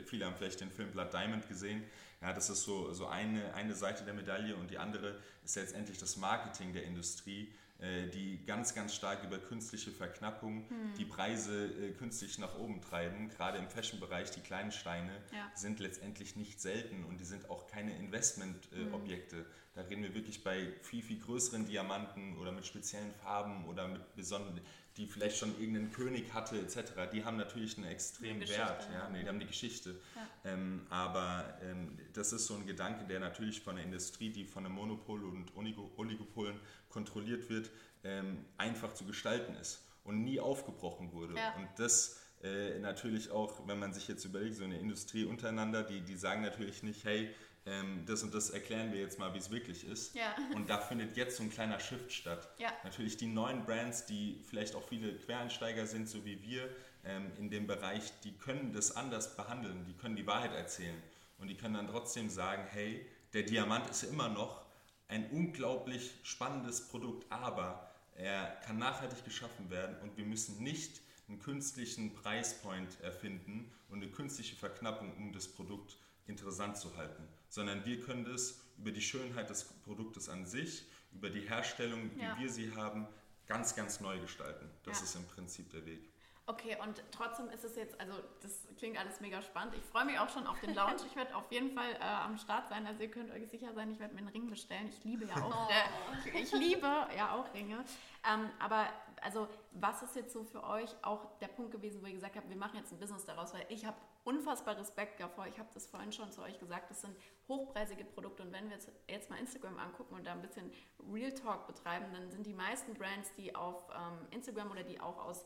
Viele haben vielleicht den Film Blood Diamond gesehen. Ja, das ist so, so eine, eine Seite der Medaille und die andere ist letztendlich das Marketing der Industrie, äh, die ganz, ganz stark über künstliche Verknappung die Preise äh, künstlich nach oben treiben. Gerade im Fashion-Bereich, die kleinen Steine Ja. sind letztendlich nicht selten und die sind auch keine Investmentobjekte. Da reden wir wirklich bei viel, viel größeren Diamanten oder mit speziellen Farben oder mit besonderen, die vielleicht schon irgendeinen König hatte etc. Die haben natürlich einen extremen Wert. Ja, nee, die haben die Geschichte. Ja. Ähm, aber ähm, das ist so ein Gedanke, der natürlich von der Industrie, die von einem Monopol und Oligo Oligopolen kontrolliert wird, ähm, einfach zu gestalten ist und nie aufgebrochen wurde. Ja. Und das äh, natürlich auch, wenn man sich jetzt überlegt, so eine Industrie untereinander, die, die sagen natürlich nicht, hey, ähm, das und das erklären wir jetzt mal, wie es wirklich ist. Ja. (laughs) Und da findet jetzt so ein kleiner Shift statt. Ja. Natürlich die neuen Brands, die vielleicht auch viele Quereinsteiger sind, so wie wir, ähm, in dem Bereich, die können das anders behandeln, die können die Wahrheit erzählen. Und die können dann trotzdem sagen, hey, der Diamant ist immer noch ein unglaublich spannendes Produkt, aber er kann nachhaltig geschaffen werden und wir müssen nicht einen künstlichen Preispoint erfinden und eine künstliche Verknappung, um das Produkt interessant zu halten, sondern wir können das über die Schönheit des Produktes an sich, über die Herstellung, wie Ja. wir sie haben, ganz, ganz neu gestalten. Das Ja. ist im Prinzip der Weg. Okay, und trotzdem ist es jetzt, also das klingt alles mega spannend. Ich freue mich auch schon auf den Lounge. Ich werde auf jeden Fall äh, am Start sein, also ihr könnt euch sicher sein, ich werde mir einen Ring bestellen. Ich liebe ja auch, oh. äh, ich, liebe ja auch Ringe. Ähm, aber also was ist jetzt so für euch auch der Punkt gewesen, wo ihr gesagt habt, wir machen jetzt ein Business daraus, weil ich habe unfassbar Respekt davor. Ich habe das vorhin schon zu euch gesagt, das sind hochpreisige Produkte und wenn wir jetzt, jetzt mal Instagram angucken und da ein bisschen Real Talk betreiben, dann sind die meisten Brands, die auf ähm, Instagram oder die auch aus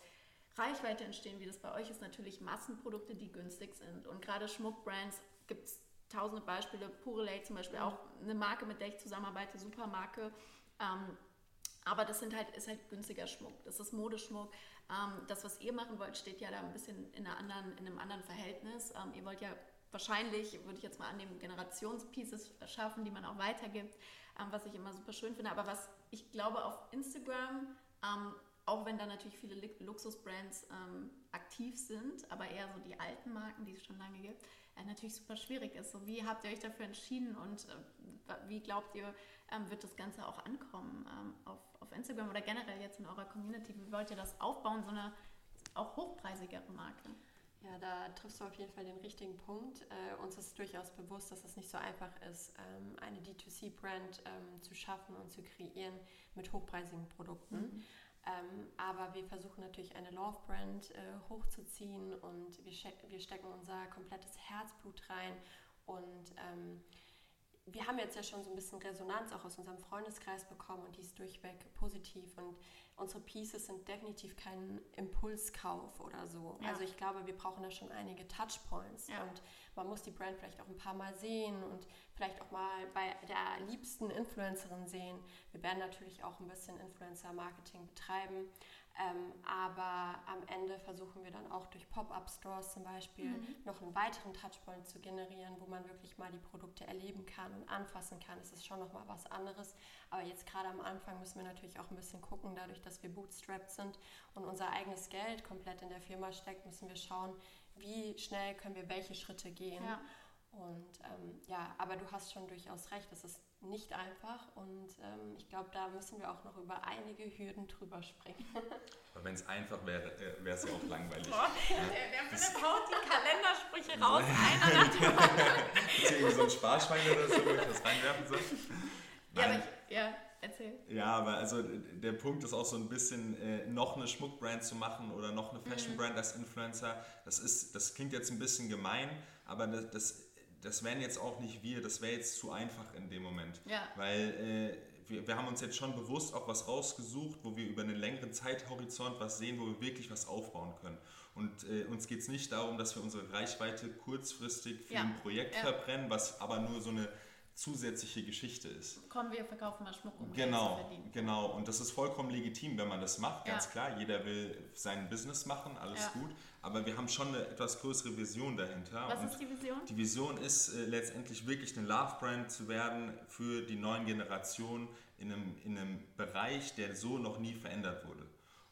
Reichweite entstehen, wie das bei euch ist, natürlich Massenprodukte, die günstig sind. Und gerade Schmuckbrands gibt es tausende Beispiele. Pure Lay zum Beispiel, auch eine Marke, mit der ich zusammenarbeite, super Marke. Ähm, aber das sind halt, ist halt günstiger Schmuck. Das ist Modeschmuck. Ähm, das, was ihr machen wollt, steht ja da ein bisschen in, anderen, in einem anderen Verhältnis. Ähm, ihr wollt ja wahrscheinlich, würde ich jetzt mal annehmen, Generationspieces schaffen, die man auch weitergibt, ähm, was ich immer super schön finde. Aber was ich glaube, auf Instagram ähm, auch wenn da natürlich viele Luxusbrands ähm, aktiv sind, aber eher so die alten Marken, die es schon lange gibt, äh, natürlich super schwierig ist. So, wie habt ihr euch dafür entschieden und äh, wie glaubt ihr, ähm, wird das Ganze auch ankommen ähm, auf, auf Instagram oder generell jetzt in eurer Community? Wie wollt ihr das aufbauen, so eine auch hochpreisigere Marke? Ja, da triffst du auf jeden Fall den richtigen Punkt. Äh, uns ist durchaus bewusst, dass es nicht so einfach ist, ähm, eine D2C-Brand ähm, zu schaffen und zu kreieren mit hochpreisigen Produkten. Mhm. Ähm, aber wir versuchen natürlich eine Love-Brand äh, hochzuziehen und wir, wir, stecken unser komplettes Herzblut rein. Und ähm, wir haben jetzt ja schon so ein bisschen Resonanz auch aus unserem Freundeskreis bekommen und die ist durchweg positiv. Und unsere Pieces sind definitiv kein Impulskauf oder so. Ja. Also ich glaube, wir brauchen da schon einige Touchpoints ja. und man muss die Brand vielleicht auch ein paar Mal sehen und vielleicht auch mal bei der liebsten Influencerin sehen. Wir werden natürlich auch ein bisschen Influencer-Marketing betreiben, ähm, aber am Ende versuchen wir dann auch durch Pop-up-Stores zum Beispiel mhm. noch einen weiteren Touchpoint zu generieren, wo man wirklich mal die Produkte erleben kann und anfassen kann. Das ist schon noch mal was anderes. Aber jetzt gerade am Anfang müssen wir natürlich auch ein bisschen gucken, dadurch, dass wir bootstrapped sind und unser eigenes Geld komplett in der Firma steckt, müssen wir schauen, wie schnell können wir welche Schritte gehen. Ja. Und ähm, ja, aber du hast schon durchaus recht, es ist nicht einfach und ähm, ich glaube, da müssen wir auch noch über einige Hürden drüber springen. (laughs) Aber wenn es einfach wäre, äh, wäre es ja auch langweilig. Boah. Der, der Philipp haut die Kalendersprüche raus, einer nach dem (laughs) anderen. Ist irgendwie so ein Sparschwein oder so, wo ich das reinwerfen soll? Ja, aber ich, ja, erzähl. Ja, aber also der Punkt ist auch so ein bisschen, äh, noch eine Schmuckbrand zu machen oder noch eine Fashionbrand mhm. als Influencer. Das, ist, das klingt jetzt ein bisschen gemein, aber das, das das wären jetzt auch nicht wir, das wäre jetzt zu einfach in dem Moment. Ja. Weil äh, wir, wir haben uns jetzt schon bewusst auch was rausgesucht, wo wir über einen längeren Zeithorizont was sehen, wo wir wirklich was aufbauen können. Und äh, uns geht es nicht darum, dass wir unsere Reichweite kurzfristig für ja. ein Projekt ja. verbrennen, was aber nur so eine zusätzliche Geschichte ist. Kommen wir verkaufen mal Schmuck, um genau, Geld zu verdienen. Genau, und das ist vollkommen legitim, wenn man das macht, ganz ja. klar. Jeder will sein Business machen, alles ja. gut. Aber wir haben schon eine etwas größere Vision dahinter. Was und ist die Vision? Die Vision ist äh, letztendlich wirklich eine Love-Brand zu werden für die neuen Generationen in einem, in einem Bereich, der so noch nie verändert wurde.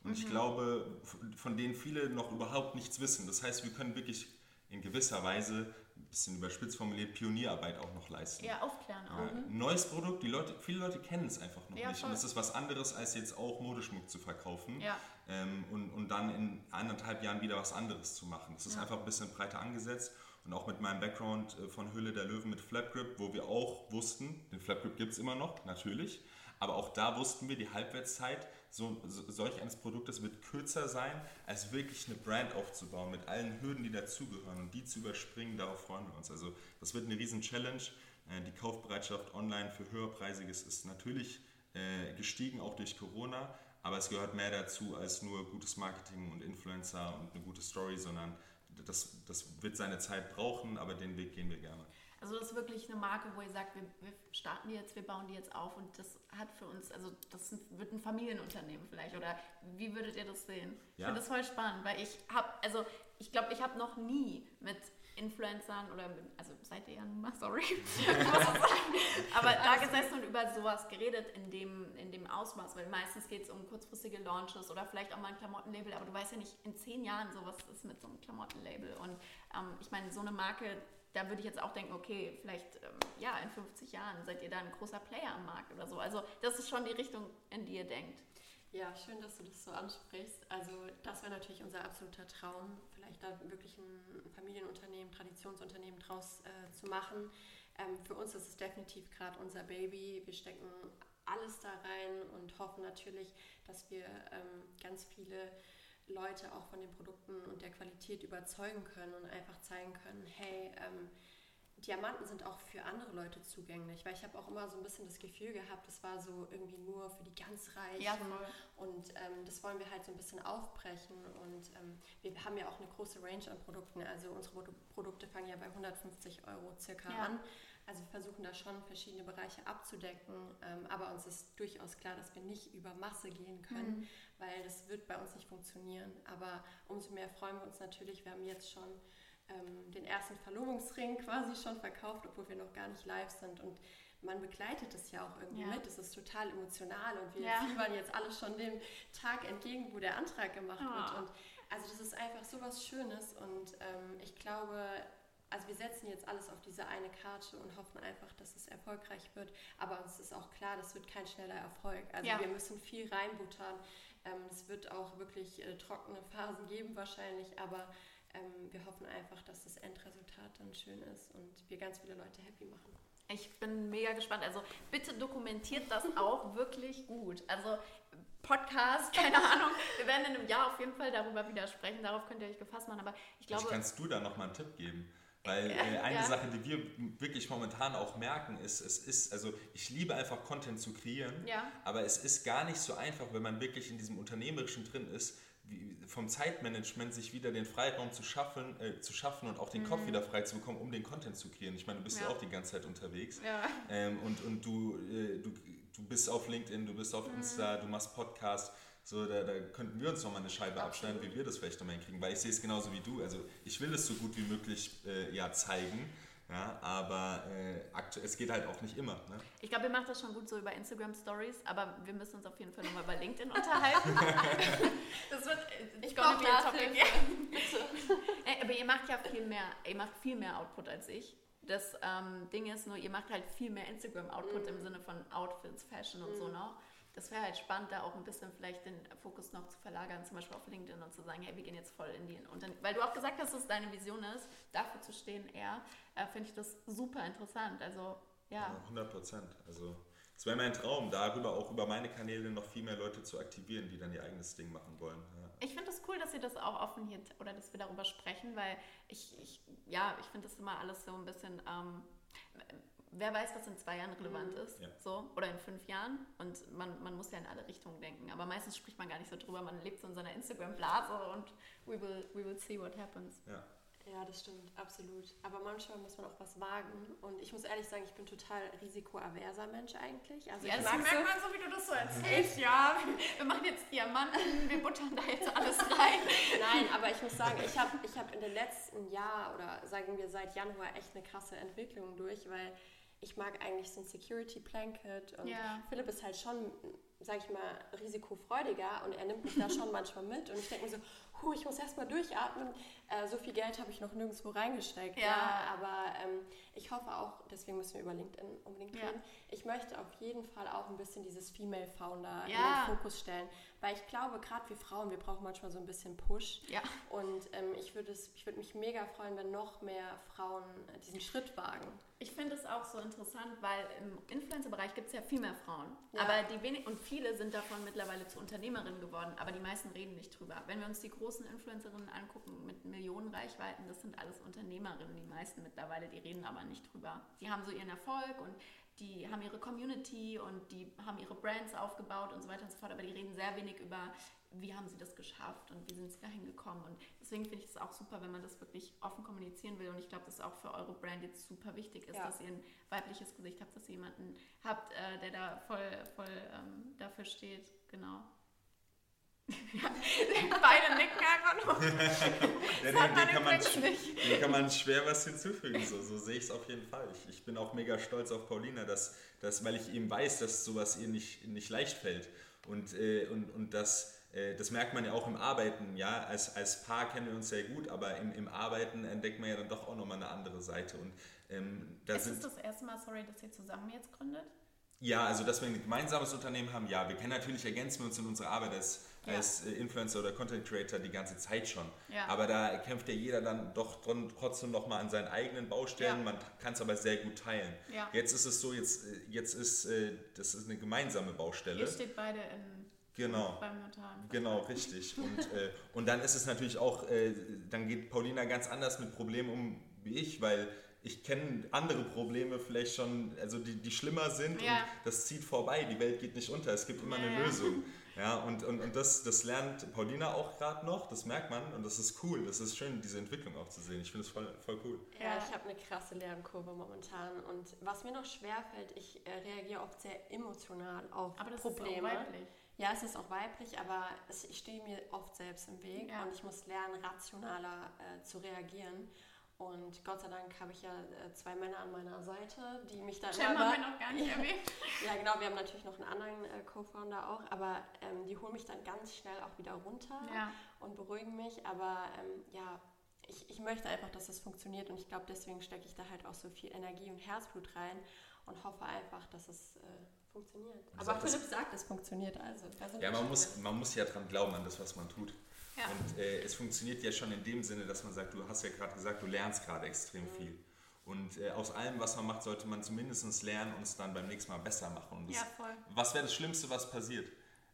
Und mhm. ich glaube, von denen viele noch überhaupt nichts wissen. Das heißt, wir können wirklich in gewisser Weise bisschen überspitzt formuliert, Pionierarbeit auch noch leisten. Ja, aufklären auch. Ja, neues Produkt, die Leute, viele Leute kennen es einfach noch ja, nicht. Voll. Und es ist was anderes, als jetzt auch Modeschmuck zu verkaufen ja. ähm, und, und dann in anderthalb Jahren wieder was anderes zu machen. Das ist einfach ein bisschen breiter angesetzt. Und auch mit meinem Background äh, von Hülle der Löwen mit Flapgrip, wo wir auch wussten, den Flapgrip gibt es immer noch, natürlich. Aber auch da wussten wir, die Halbwertszeit so, so, solch eines Produktes wird kürzer sein, als wirklich eine Brand aufzubauen mit allen Hürden, die dazugehören und die zu überspringen, darauf freuen wir uns. Also das wird eine riesen Challenge. Äh, die Kaufbereitschaft online für höherpreisiges ist natürlich äh, gestiegen, auch durch Corona, aber es gehört mehr dazu als nur gutes Marketing und Influencer und eine gute Story, sondern das, das wird seine Zeit brauchen, aber den Weg gehen wir gerne. Also das ist wirklich eine Marke, wo ihr sagt, wir, wir, starten die jetzt, wir bauen die jetzt auf und das hat für uns, also das wird ein Familienunternehmen vielleicht oder wie würdet ihr das sehen? Ja. Ich finde das voll spannend, weil ich habe, also ich glaube, ich habe noch nie mit Influencern oder mit, also seid ihr ja nun mal, sorry, (laughs) (laughs) aber da gesessen und über sowas geredet in dem, in dem Ausmaß, weil meistens geht es um kurzfristige Launches oder vielleicht auch mal ein Klamottenlabel, aber du weißt ja nicht, in zehn Jahren sowas ist mit so einem Klamottenlabel und ähm, ich meine, so eine Marke, da würde ich jetzt auch denken, okay, vielleicht ähm, ja, in 50 Jahren seid ihr da ein großer Player am Markt oder so. Also das ist schon die Richtung, in die ihr denkt. Ja, schön, dass du das so ansprichst. Also das wäre natürlich unser absoluter Traum, vielleicht da wirklich ein Familienunternehmen, Traditionsunternehmen draus äh, zu machen. Ähm, für uns ist es definitiv gerade unser Baby. Wir stecken alles da rein und hoffen natürlich, dass wir ähm, ganz viele Leute auch von den Produkten und der Qualität überzeugen können und einfach zeigen können, hey, ähm, Diamanten sind auch für andere Leute zugänglich, weil ich habe auch immer so ein bisschen das Gefühl gehabt, das war so irgendwie nur für die ganz Reichen. Ja, und ähm, das wollen wir halt so ein bisschen aufbrechen. Und ähm, wir haben ja auch eine große Range an Produkten, also unsere Produkte fangen ja bei 150 Euro circa ja. an, also wir versuchen da schon verschiedene Bereiche abzudecken, ähm, aber uns ist durchaus klar, dass wir nicht über Masse gehen können, mhm. weil das wird bei uns nicht funktionieren, aber umso mehr freuen wir uns natürlich, wir haben jetzt schon ähm, den ersten Verlobungsring (laughs) quasi schon verkauft, obwohl wir noch gar nicht live sind. Und man begleitet es ja auch irgendwie ja. mit. Es ist total emotional und wir ja. fiebern jetzt alle schon dem Tag entgegen, wo der Antrag gemacht oh. wird. Und also das ist einfach so was Schönes und ähm, ich glaube, also wir setzen jetzt alles auf diese eine Karte und hoffen einfach, dass es erfolgreich wird. Aber uns ist auch klar, das wird kein schneller Erfolg. Also ja. wir müssen viel reinbuttern. Ähm, es wird auch wirklich äh, trockene Phasen geben wahrscheinlich, aber ähm, wir hoffen einfach, dass das Endresultat dann schön ist und wir ganz viele Leute happy machen. Ich bin mega gespannt. Also bitte dokumentiert das (laughs) auch wirklich gut. Also Podcast, keine Ahnung. Wir werden in einem Jahr auf jeden Fall darüber wieder sprechen. Darauf könnt ihr euch gefasst machen. Aber ich glaube. Vielleicht kannst du da noch mal einen Tipp geben. Weil äh, eine ja. Sache, die wir wirklich momentan auch merken, ist, es ist, also ich liebe einfach Content zu kreieren, ja. aber es ist gar nicht so einfach, wenn man wirklich in diesem Unternehmerischen drin ist, vom Zeitmanagement sich wieder den Freiraum zu schaffen, äh, zu schaffen und auch den mhm. Kopf wieder frei zu bekommen, um den Content zu kreieren. Ich meine, du bist ja, ja auch die ganze Zeit unterwegs. Ähm, und und du, äh, du, du bist auf LinkedIn, du bist auf mhm. Insta, du machst Podcast. So, da, da könnten wir uns nochmal eine Scheibe Absolut. abschneiden, wie wir das vielleicht nochmal hinkriegen. Weil ich sehe es genauso wie du. Also ich will es so gut wie möglich äh, ja, zeigen. Ja, aber äh, es geht halt auch nicht immer. Ne? Ich glaube, ihr macht das schon gut so über Instagram Stories, aber wir müssen uns auf jeden Fall nochmal über LinkedIn unterhalten. (laughs) das wird, äh, ich brauche Topic. Ja. (laughs) aber ihr macht ja viel mehr, ihr macht viel mehr Output als ich. Das ähm, Ding ist nur, ihr macht halt viel mehr Instagram-Output mm. im Sinne von Outfits, Fashion und mm. so noch das wäre halt spannend, da auch ein bisschen vielleicht den Fokus noch zu verlagern, zum Beispiel auf LinkedIn und zu sagen, hey, wir gehen jetzt voll in die Unternehmen. Weil du auch gesagt hast, dass es deine Vision ist, dafür zu stehen eher, äh, finde ich das super interessant. Also, ja. ja 100 Prozent. Also, es wäre mein Traum, darüber auch über meine Kanäle noch viel mehr Leute zu aktivieren, die dann ihr eigenes Ding machen wollen. Ja. Ich finde es das cool, dass ihr das auch offen hier oder dass wir darüber sprechen, weil ich, ich ja, ich finde das immer alles so ein bisschen. Ähm, wer weiß, was in zwei Jahren relevant mhm. ist, ja. so, oder in fünf Jahren. Und man, man muss ja in alle Richtungen denken. Aber meistens spricht man gar nicht so drüber. Man lebt so in seiner Instagram-Blase und we will, we will see what happens. Ja. Ja, das stimmt, absolut. Aber manchmal muss man auch was wagen. Und ich muss ehrlich sagen, ich bin total risikoaverser Mensch eigentlich. Also ja, das merkt so, man so, wie du das so erzählst. ja, (laughs) wir machen jetzt Diamanten, wir buttern da jetzt alles rein. (laughs) Nein, aber ich muss sagen, ich habe ich hab in den letzten Jahr oder sagen wir seit Januar echt eine krasse Entwicklung durch, weil ich mag eigentlich so ein Security Blanket und ja. Philipp ist halt schon, sag ich mal, risikofreudiger und er nimmt mich da schon manchmal mit und ich denke mir so, huh, ich muss erstmal durchatmen. Äh, so viel Geld habe ich noch nirgendwo reingesteckt. Ja. ja aber ähm, ich hoffe auch, deswegen müssen wir über LinkedIn unbedingt reden. Ja. Ich möchte auf jeden Fall auch ein bisschen dieses Female Founder ja. in den Fokus stellen, weil ich glaube, gerade wir Frauen, wir brauchen manchmal so ein bisschen Push. Ja. Und ähm, ich würde würd mich mega freuen, wenn noch mehr Frauen diesen Schritt wagen. Ich finde es auch so interessant, weil im Influencer-Bereich gibt es ja viel mehr Frauen. Ja. Aber die wenig und viele sind davon mittlerweile zu Unternehmerinnen geworden, aber die meisten reden nicht drüber. Wenn wir uns die großen Influencerinnen angucken mit Millionen Reichweiten, das sind alles Unternehmerinnen, die meisten mittlerweile, die reden aber nicht drüber. Die haben so ihren Erfolg und die haben ihre Community und die haben ihre Brands aufgebaut und so weiter und so fort, aber die reden sehr wenig über, wie haben sie das geschafft und wie sind sie dahin gekommen. Und deswegen finde ich es auch super, wenn man das wirklich offen kommunizieren will. Und ich glaube, das ist auch für eure Brand jetzt super wichtig ist, ja. dass ihr ein weibliches Gesicht habt, dass ihr jemanden habt, äh, der da voll, voll ähm, dafür steht. Genau. Ja, beide nicken einfach nur. (laughs) ja, den, den, kann man, den kann man schwer was hinzufügen, so, so sehe ich es auf jeden Fall. Ich, ich, bin auch mega stolz auf Paulina, dass, dass, weil ich eben weiß, dass sowas ihr nicht, nicht leicht fällt. Und, äh, und, und das, äh, das merkt man ja auch im Arbeiten. Ja? Als, als Paar kennen wir uns sehr gut, aber im, im Arbeiten entdeckt man ja dann doch auch nochmal eine andere Seite. Und, ähm, da Ist es das erste Mal, sorry, dass ihr zusammen jetzt gründet? Ja, also dass wir ein gemeinsames Unternehmen haben, ja. Wir kennen natürlich, ergänzen wir uns in unserer Arbeit als, ja. als äh, Influencer oder Content Creator die ganze Zeit schon. Ja. Aber da kämpft ja jeder dann doch trotzdem nochmal an seinen eigenen Baustellen. Ja. Man kann es aber sehr gut teilen. Jetzt ist es so, jetzt, äh, jetzt ist das ist eine gemeinsame Baustelle. Ihr steht beide in Genau. Beim Notar. Genau, richtig. Und, äh, und dann ist es natürlich auch, äh, dann geht Paulina ganz anders mit Problemen um wie ich, weil ich kenne andere Probleme vielleicht schon, also die, die schlimmer sind ja. und das zieht vorbei, die Welt geht nicht unter, es gibt immer ja, eine ja. Lösung. (laughs) Ja, und, und, und das, das lernt Paulina auch gerade noch, das merkt man und das ist cool, das ist schön, diese Entwicklung auch zu sehen. Ich finde es voll, voll cool. Ja, ich habe eine krasse Lernkurve momentan und was mir noch schwer fällt, ich äh, reagiere oft sehr emotional auf aber das Probleme. Ist auch weiblich. Ja, es ist auch weiblich, aber es, ich stehe mir oft selbst im Weg und ich muss lernen, rationaler äh, zu reagieren. Und Gott sei Dank habe ich ja äh, zwei Männer an meiner Seite, die mich dann. Cem haben wir noch gar nicht erwähnt. (laughs) ja, genau, wir haben natürlich noch einen anderen äh, Co-Founder auch, aber ähm, die holen mich dann ganz schnell auch wieder runter ja. und beruhigen mich. Aber ähm, ja, ich, ich möchte einfach, dass es funktioniert und ich glaube, deswegen stecke ich da halt auch so viel Energie und Herzblut rein und hoffe einfach, dass es äh, funktioniert. Aber Philipp sagt, es funktioniert also. Ja, man muss, man muss ja dran glauben an das, was man tut. Ja. Und äh, es funktioniert ja schon in dem Sinne, dass man sagt, du hast ja gerade gesagt, du lernst gerade extrem mhm. viel. Und äh, aus allem, was man macht, sollte man zumindest lernen und es dann beim nächsten Mal besser machen. Das, ja, voll. Was wäre das Schlimmste, was passiert?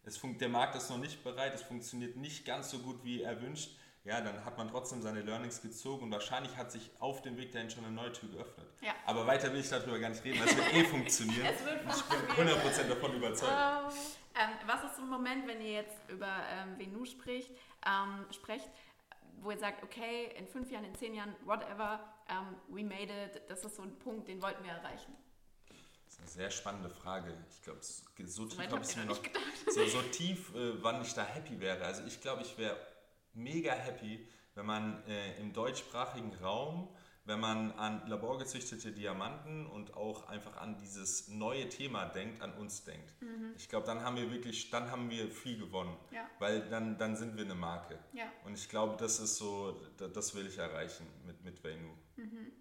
Es der Markt ist noch nicht bereit, es funktioniert nicht ganz so gut, wie erwünscht. Ja, dann hat man trotzdem seine Learnings gezogen und wahrscheinlich hat sich auf dem Weg dahin schon eine neue Tür geöffnet. Ja. Aber weiter will ich darüber gar nicht reden, es wird eh (laughs) funktionieren. es wird funktionieren. Ich bin 100% davon überzeugt. Um, ähm, was ist so ein Moment, wenn ihr jetzt über ähm, Venu spricht, ähm, sprecht, wo ihr sagt, okay, in fünf Jahren, in zehn Jahren, whatever, ähm, we made it, das ist so ein Punkt, den wollten wir erreichen? Das ist eine sehr spannende Frage. Ich glaube, so tief habe ich mir noch, so, so tief, äh, wann ich da happy wäre. Also ich glaube, ich wäre mega happy, wenn man äh, im deutschsprachigen Raum wenn man an laborgezüchtete Diamanten und auch einfach an dieses neue Thema denkt, an uns denkt. Mhm. Ich glaube, dann haben wir wirklich, dann haben wir viel gewonnen, ja. weil dann, dann sind wir eine Marke. Ja. Und ich glaube, das ist so, das will ich erreichen mit, mit Venu. Mhm.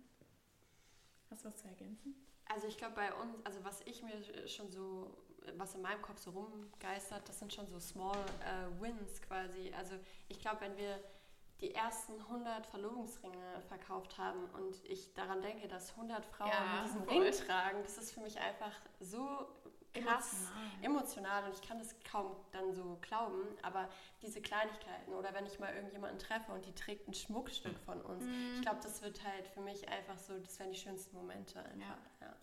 Hast du was zu ergänzen? Also ich glaube bei uns, also was ich mir schon so, was in meinem Kopf so rumgeistert, das sind schon so Small äh, Wins quasi. Also ich glaube, wenn wir die ersten 100 Verlobungsringe verkauft haben und ich daran denke, dass 100 Frauen ja, diesen voll. Ring tragen, das ist für mich einfach so krass emotional. emotional. und ich kann das kaum dann so glauben, aber diese Kleinigkeiten oder wenn ich mal irgendjemanden treffe und die trägt ein Schmuckstück von uns, mhm. ich glaube, das wird halt für mich einfach so, das wären die schönsten Momente einfach. Ja. Ja.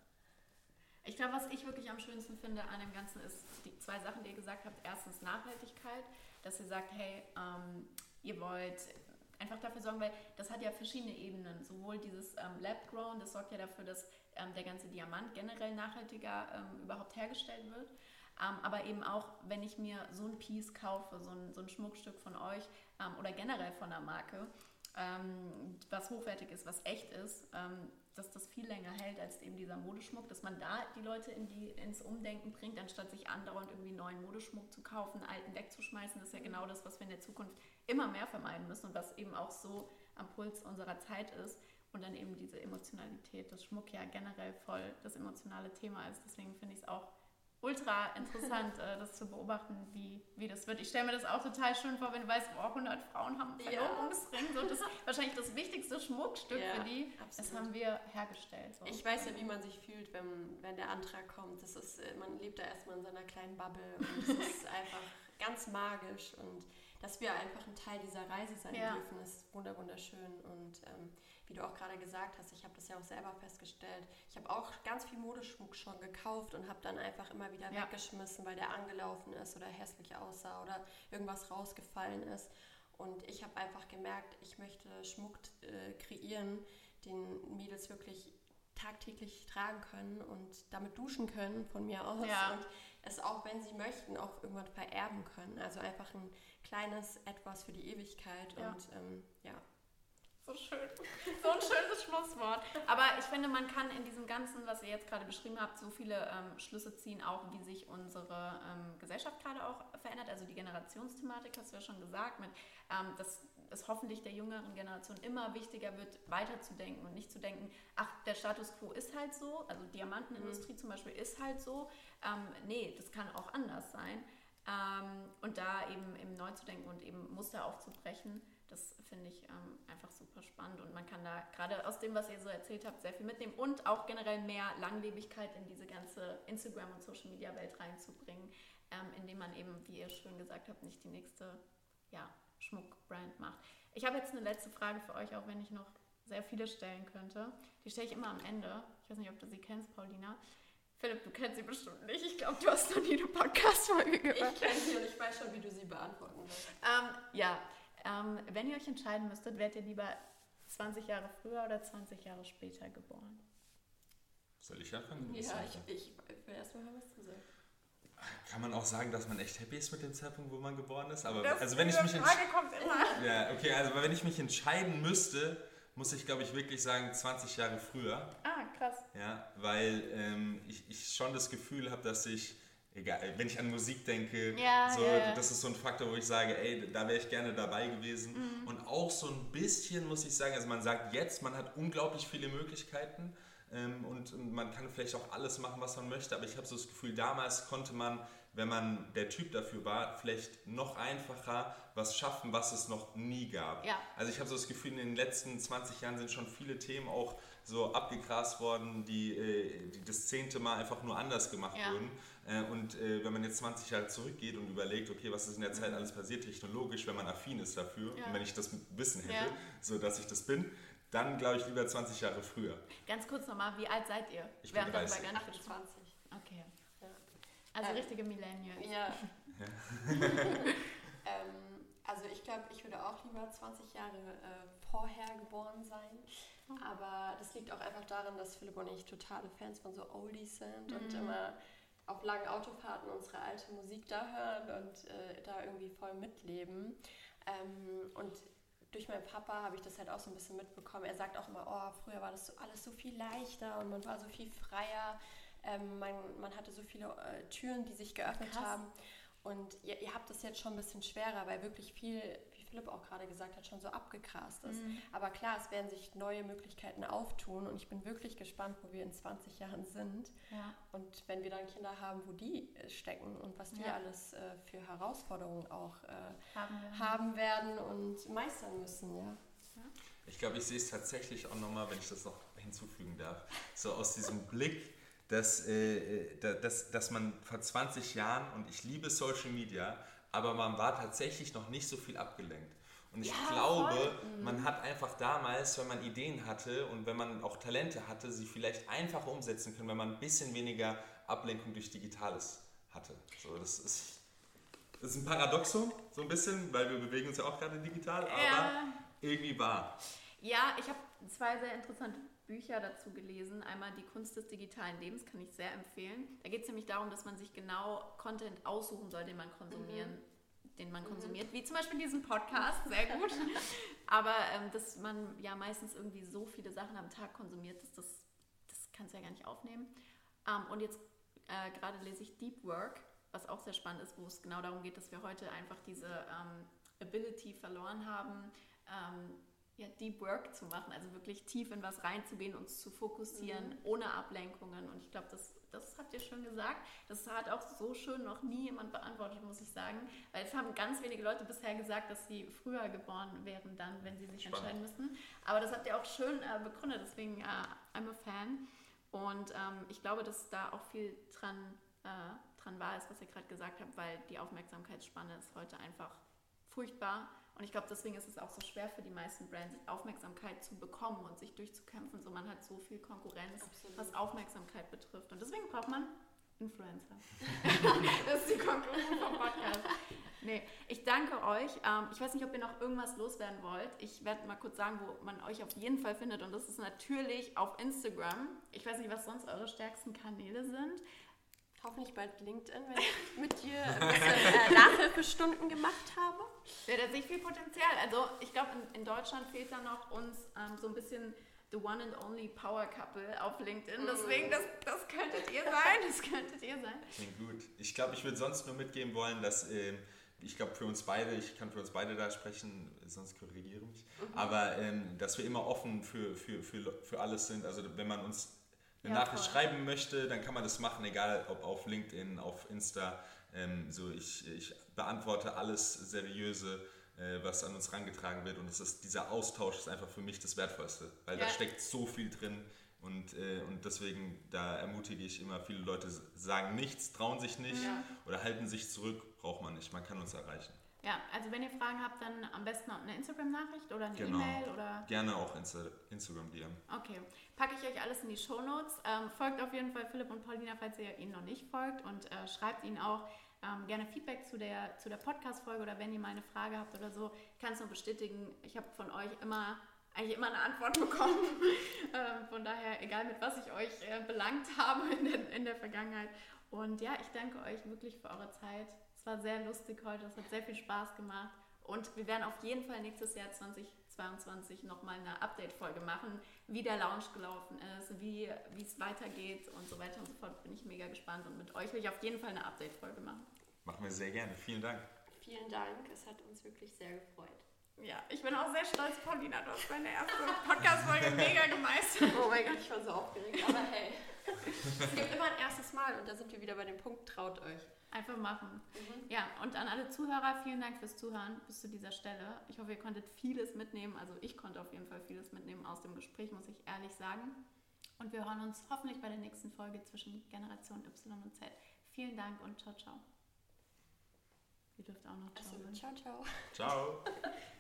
Ich glaube, was ich wirklich am schönsten finde an dem Ganzen ist die zwei Sachen, die ihr gesagt habt. Erstens Nachhaltigkeit, dass ihr sagt, hey, ähm, ihr wollt einfach dafür sorgen, weil das hat ja verschiedene Ebenen. Sowohl dieses ähm, Lab Grown, das sorgt ja dafür, dass ähm, der ganze Diamant generell nachhaltiger ähm, überhaupt hergestellt wird. Ähm, aber eben auch, wenn ich mir so ein Piece kaufe, so ein, so ein Schmuckstück von euch ähm, oder generell von der Marke, ähm, was hochwertig ist, was echt ist, dass das viel länger hält als eben dieser Modeschmuck, dass man da die Leute in die, ins Umdenken bringt, anstatt sich andauernd irgendwie neuen Modeschmuck zu kaufen, alten wegzuschmeißen. Das ist ja genau das, was wir in der Zukunft immer mehr vermeiden müssen und was eben auch so am Puls unserer Zeit ist. Und dann eben diese Emotionalität, das Schmuck ja generell voll das emotionale Thema ist. Deswegen finde ich es auch ultra interessant, äh, das zu beobachten, wie, wie das wird. Ich stelle mir das auch total schön vor, wenn du weißt, oh, 100 Frauen haben einen Verlobungsring. Ja. So, das ist wahrscheinlich das wichtigste Schmuckstück ja, für die. Absolut. Das haben wir hergestellt. So. Ich weiß ja, wie man sich fühlt, wenn, wenn der Antrag kommt. Das ist, äh, man lebt da erstmal in seiner kleinen Bubble und es (laughs) ist einfach ganz magisch und dass wir einfach ein Teil dieser Reise sein ja. dürfen, ist wunderschön und ähm, wie du auch gerade gesagt hast, ich habe das ja auch selber festgestellt. Ich habe auch ganz viel Modeschmuck schon gekauft und habe dann einfach immer wieder ja. weggeschmissen, weil der angelaufen ist oder hässlich aussah oder irgendwas rausgefallen ist. Und ich habe einfach gemerkt, ich möchte Schmuck äh, kreieren, den Mädels wirklich tagtäglich tragen können und damit duschen können von mir aus ja. und es auch, wenn sie möchten, auch irgendwann vererben können. Also einfach ein kleines Etwas für die Ewigkeit ja. und ähm, ja. So schön. So ein schönes Schlusswort. Aber ich finde, man kann in diesem Ganzen, was ihr jetzt gerade beschrieben habt, so viele ähm, Schlüsse ziehen, auch wie sich unsere ähm, Gesellschaft gerade auch verändert. Also die Generationsthematik hast du ja schon gesagt, mit, ähm, dass es hoffentlich der jüngeren Generation immer wichtiger wird, weiterzudenken und nicht zu denken, ach, der Status quo ist halt so, also Diamantenindustrie mhm. zum Beispiel ist halt so. Ähm, nee, das kann auch anders sein. Ähm, und da eben, eben neu zu denken und eben Muster aufzubrechen, das finde ich ähm, einfach super spannend und man kann da gerade aus dem, was ihr so erzählt habt, sehr viel mitnehmen und auch generell mehr Langlebigkeit in diese ganze Instagram- und Social-Media-Welt reinzubringen, ähm, indem man eben, wie ihr schön gesagt habt, nicht die nächste ja, Schmuckbrand macht. Ich habe jetzt eine letzte Frage für euch, auch wenn ich noch sehr viele stellen könnte. Die stelle ich immer am Ende. Ich weiß nicht, ob du sie kennst, Paulina. Philipp, du kennst sie bestimmt nicht. Ich glaube, du hast noch nie eine Podcast-Folge gehört. Ich kenne sie und ich weiß schon, wie du sie beantworten wirst. Ähm, ja, ähm, wenn ihr euch entscheiden müsstet, wärt ihr lieber 20 Jahre früher oder 20 Jahre später geboren? Soll ich anfangen? Ja, ich, ich will erstmal mal was zu sagen. Kann man auch sagen, dass man echt happy ist mit dem Zeitpunkt, wo man geboren ist? Aber das also wenn ich mich Frage kommt immer. Ja, okay, also wenn ich mich entscheiden müsste, muss ich glaube ich wirklich sagen 20 Jahre früher. Ah, krass. Ja, weil ähm, ich, ich schon das Gefühl habe, dass ich egal, wenn ich an Musik denke, ja, so, ja, ja. das ist so ein Faktor, wo ich sage, ey, da wäre ich gerne dabei gewesen. Mhm. Und auch so ein bisschen muss ich sagen, also man sagt jetzt, man hat unglaublich viele Möglichkeiten ähm, und, und, man kann vielleicht auch alles machen, was man möchte, aber ich habe so das Gefühl, damals konnte man, wenn man der Typ dafür war, vielleicht noch einfacher was schaffen, was es noch nie gab. Also ich habe so das Gefühl, in den letzten 20 Jahren sind schon viele Themen auch so abgegrast worden, die, äh, die das zehnte Mal einfach nur anders gemacht wurden. Äh, und äh, wenn man jetzt 20 Jahre zurückgeht und überlegt, okay, was ist in der Zeit alles passiert, technologisch, wenn man affin ist dafür ja. und wenn ich das Wissen hätte, ja. so dass ich das bin, dann glaube ich lieber 20 Jahre früher. Ganz kurz nochmal, wie alt seid ihr? Ich bin 30. Bei 28. Okay. Ja. Also äh, richtige Millennials. Ja. (laughs) (laughs) ähm, also ich glaube, ich würde auch lieber 20 Jahre äh, vorher geboren sein. Oh. Aber das liegt auch einfach daran, dass Philipp und ich totale Fans von so Oldies sind mhm. und immer auf langen Autofahrten unsere alte Musik da hören und äh, da irgendwie voll mitleben. Ähm, und durch meinen Papa habe ich das halt auch so ein bisschen mitbekommen. Er sagt auch immer, oh, früher war das so, alles so viel leichter und man war so viel freier. Ähm, man, man hatte so viele äh, Türen, die sich geöffnet Krass. haben. Und ihr, ihr, habt das jetzt schon ein bisschen schwerer, weil wirklich viel, Philipp auch gerade gesagt hat, schon so abgegrast ist. Mhm. Aber klar, es werden sich neue Möglichkeiten auftun und ich bin wirklich gespannt, wo wir in 20 Jahren sind. Ja. Und wenn wir dann Kinder haben, wo die äh, stecken und was die ja. alles äh, für Herausforderungen auch äh, haben, werden. haben, werden. und meistern müssen. Ja. Ich glaube, ich sehe es tatsächlich auch nochmal, wenn ich das noch hinzufügen darf, so aus diesem Blick, dass, äh, äh dass, dass man vor 20 Jahren, und ich liebe Social Media, aber man war tatsächlich noch nicht so viel abgelenkt. Und ich ja, glaube, voll. Mhm. man hat einfach damals, wenn man Ideen hatte und wenn man auch Talente hatte, sie vielleicht einfacher umsetzen können, wenn man ein bisschen weniger Ablenkung durch Digitales hatte. So, das ist, das ist ein Paradoxum, so ein bisschen, weil wir bewegen uns ja auch gerade digital, aber ja. irgendwie wahr. Ja, ich habe zwei sehr interessante Bücher dazu gelesen. Einmal Die Kunst des digitalen Lebens, kann ich sehr empfehlen. Da geht es nämlich darum, dass man sich genau Content aussuchen soll, den man konsumieren, mhm. den man mhm. konsumiert, wie zum Beispiel diesen Podcast, sehr gut. (laughs) Aber ähm, dass man ja meistens irgendwie so viele Sachen am Tag konsumiert, dass das, das kannst du ja gar nicht aufnehmen. Ähm, und jetzt äh, gerade lese ich Deep Work, was auch sehr spannend ist, wo es genau darum geht, dass wir heute einfach diese ähm, Ability verloren haben, ähm, ja, Deep Work zu machen, also wirklich tief in was reinzugehen, uns zu fokussieren, mhm. ohne Ablenkungen. Und ich glaube, das, das habt ihr schon gesagt. Das hat auch so schön noch nie jemand beantwortet, muss ich sagen. Weil es haben ganz wenige Leute bisher gesagt, dass sie früher geboren wären, dann, wenn sie sich Spannend. entscheiden müssen. Aber das habt ihr auch schön äh, begründet, deswegen äh, I'm a Fan. Und ähm, ich glaube, dass da auch viel dran, äh, dran wahr ist, was ihr gerade gesagt habt, weil die Aufmerksamkeitsspanne ist heute einfach furchtbar und ich glaube, deswegen ist es auch so schwer für die meisten Brands, Aufmerksamkeit zu bekommen und sich durchzukämpfen. So, man hat so viel Konkurrenz, Absolut. was Aufmerksamkeit betrifft. Und deswegen braucht man Influencer. (laughs) das ist die Konklusion vom Podcast. Nee, ich danke euch. Ähm, ich weiß nicht, ob ihr noch irgendwas loswerden wollt. Ich werde mal kurz sagen, wo man euch auf jeden Fall findet. Und das ist natürlich auf Instagram. Ich weiß nicht, was sonst eure stärksten Kanäle sind hoffentlich bald LinkedIn, wenn ich (laughs) mit dir ein bisschen äh, Nachhilfestunden gemacht habe. Ja, da sehe ich viel Potenzial. Also ich glaube, in, in, Deutschland fehlt da noch uns ähm, so ein bisschen the one and only Power Couple auf LinkedIn. Deswegen, das, das könntet ihr sein. Das könntet ihr sein. Klingt gut. Ich glaube, ich würde sonst nur mitgeben wollen, dass äh, ich glaube für uns beide, ich kann für uns beide da sprechen, sonst korrigiere mich, mhm. aber ähm, dass wir immer offen für, für, für, für alles sind. Also wenn man uns eine ja, Nachricht voll. schreiben möchte, dann kann man das machen, egal ob auf LinkedIn, auf Insta. Ähm, so ich, ich beantworte alles seriöse, äh, was an uns herangetragen wird und es ist, dieser Austausch ist einfach für mich das Wertvollste, weil ja. da steckt so viel drin. Und, äh, und deswegen, da ermutige ich immer, viele Leute sagen nichts, trauen sich nicht ja. oder halten sich zurück, braucht man nicht. Man kann uns erreichen. Ja, also wenn ihr Fragen habt, dann am besten eine Instagram-Nachricht oder eine genau. E-Mail oder. Gerne auch Insta Instagram-DM. Okay. Packe ich euch alles in die Show Notes. Ähm, folgt auf jeden Fall Philipp und Paulina, falls ihr ihnen noch nicht folgt und äh, schreibt ihnen auch ähm, gerne Feedback zu der, zu der Podcast-Folge oder wenn ihr mal eine Frage habt oder so. Ich kann es nur bestätigen, ich habe von euch immer eigentlich immer eine Antwort (laughs) bekommen. ähm, von daher, egal mit was ich euch äh, belangt (laughs) habe in der, in der Vergangenheit. Und ja, ich danke euch wirklich für eure Zeit war sehr lustig heute, es hat sehr viel Spaß gemacht. Und wir werden auf jeden Fall nächstes Jahr 2022 nochmal eine Update-Folge machen, wie der Lounge gelaufen ist, wie es weitergeht und so weiter und so fort. Bin ich mega gespannt und mit euch will ich auf jeden Fall eine Update-Folge machen. Machen wir sehr gerne. Vielen Dank. Vielen Dank. Es hat uns wirklich sehr gefreut. Ja, ich bin auch sehr stolz, Paulina. Du hast meine erste Podcast-Folge mega gemeistert. Oh mein Gott, ich war so aufgeregt. Aber hey, es gibt immer ein erstes Mal und da sind wir wieder bei dem Punkt, traut euch. Einfach machen. Mhm. Ja, und an alle Zuhörer, vielen Dank fürs Zuhören bis zu dieser Stelle. Ich hoffe, ihr konntet vieles mitnehmen. Also ich konnte auf jeden Fall vieles mitnehmen aus dem Gespräch, muss ich ehrlich sagen. Und wir hören uns hoffentlich bei der nächsten Folge zwischen Generation Y und Z. Vielen Dank und ciao, ciao. Ihr dürft auch noch ciao. Also, ciao, ciao. Ciao. (laughs)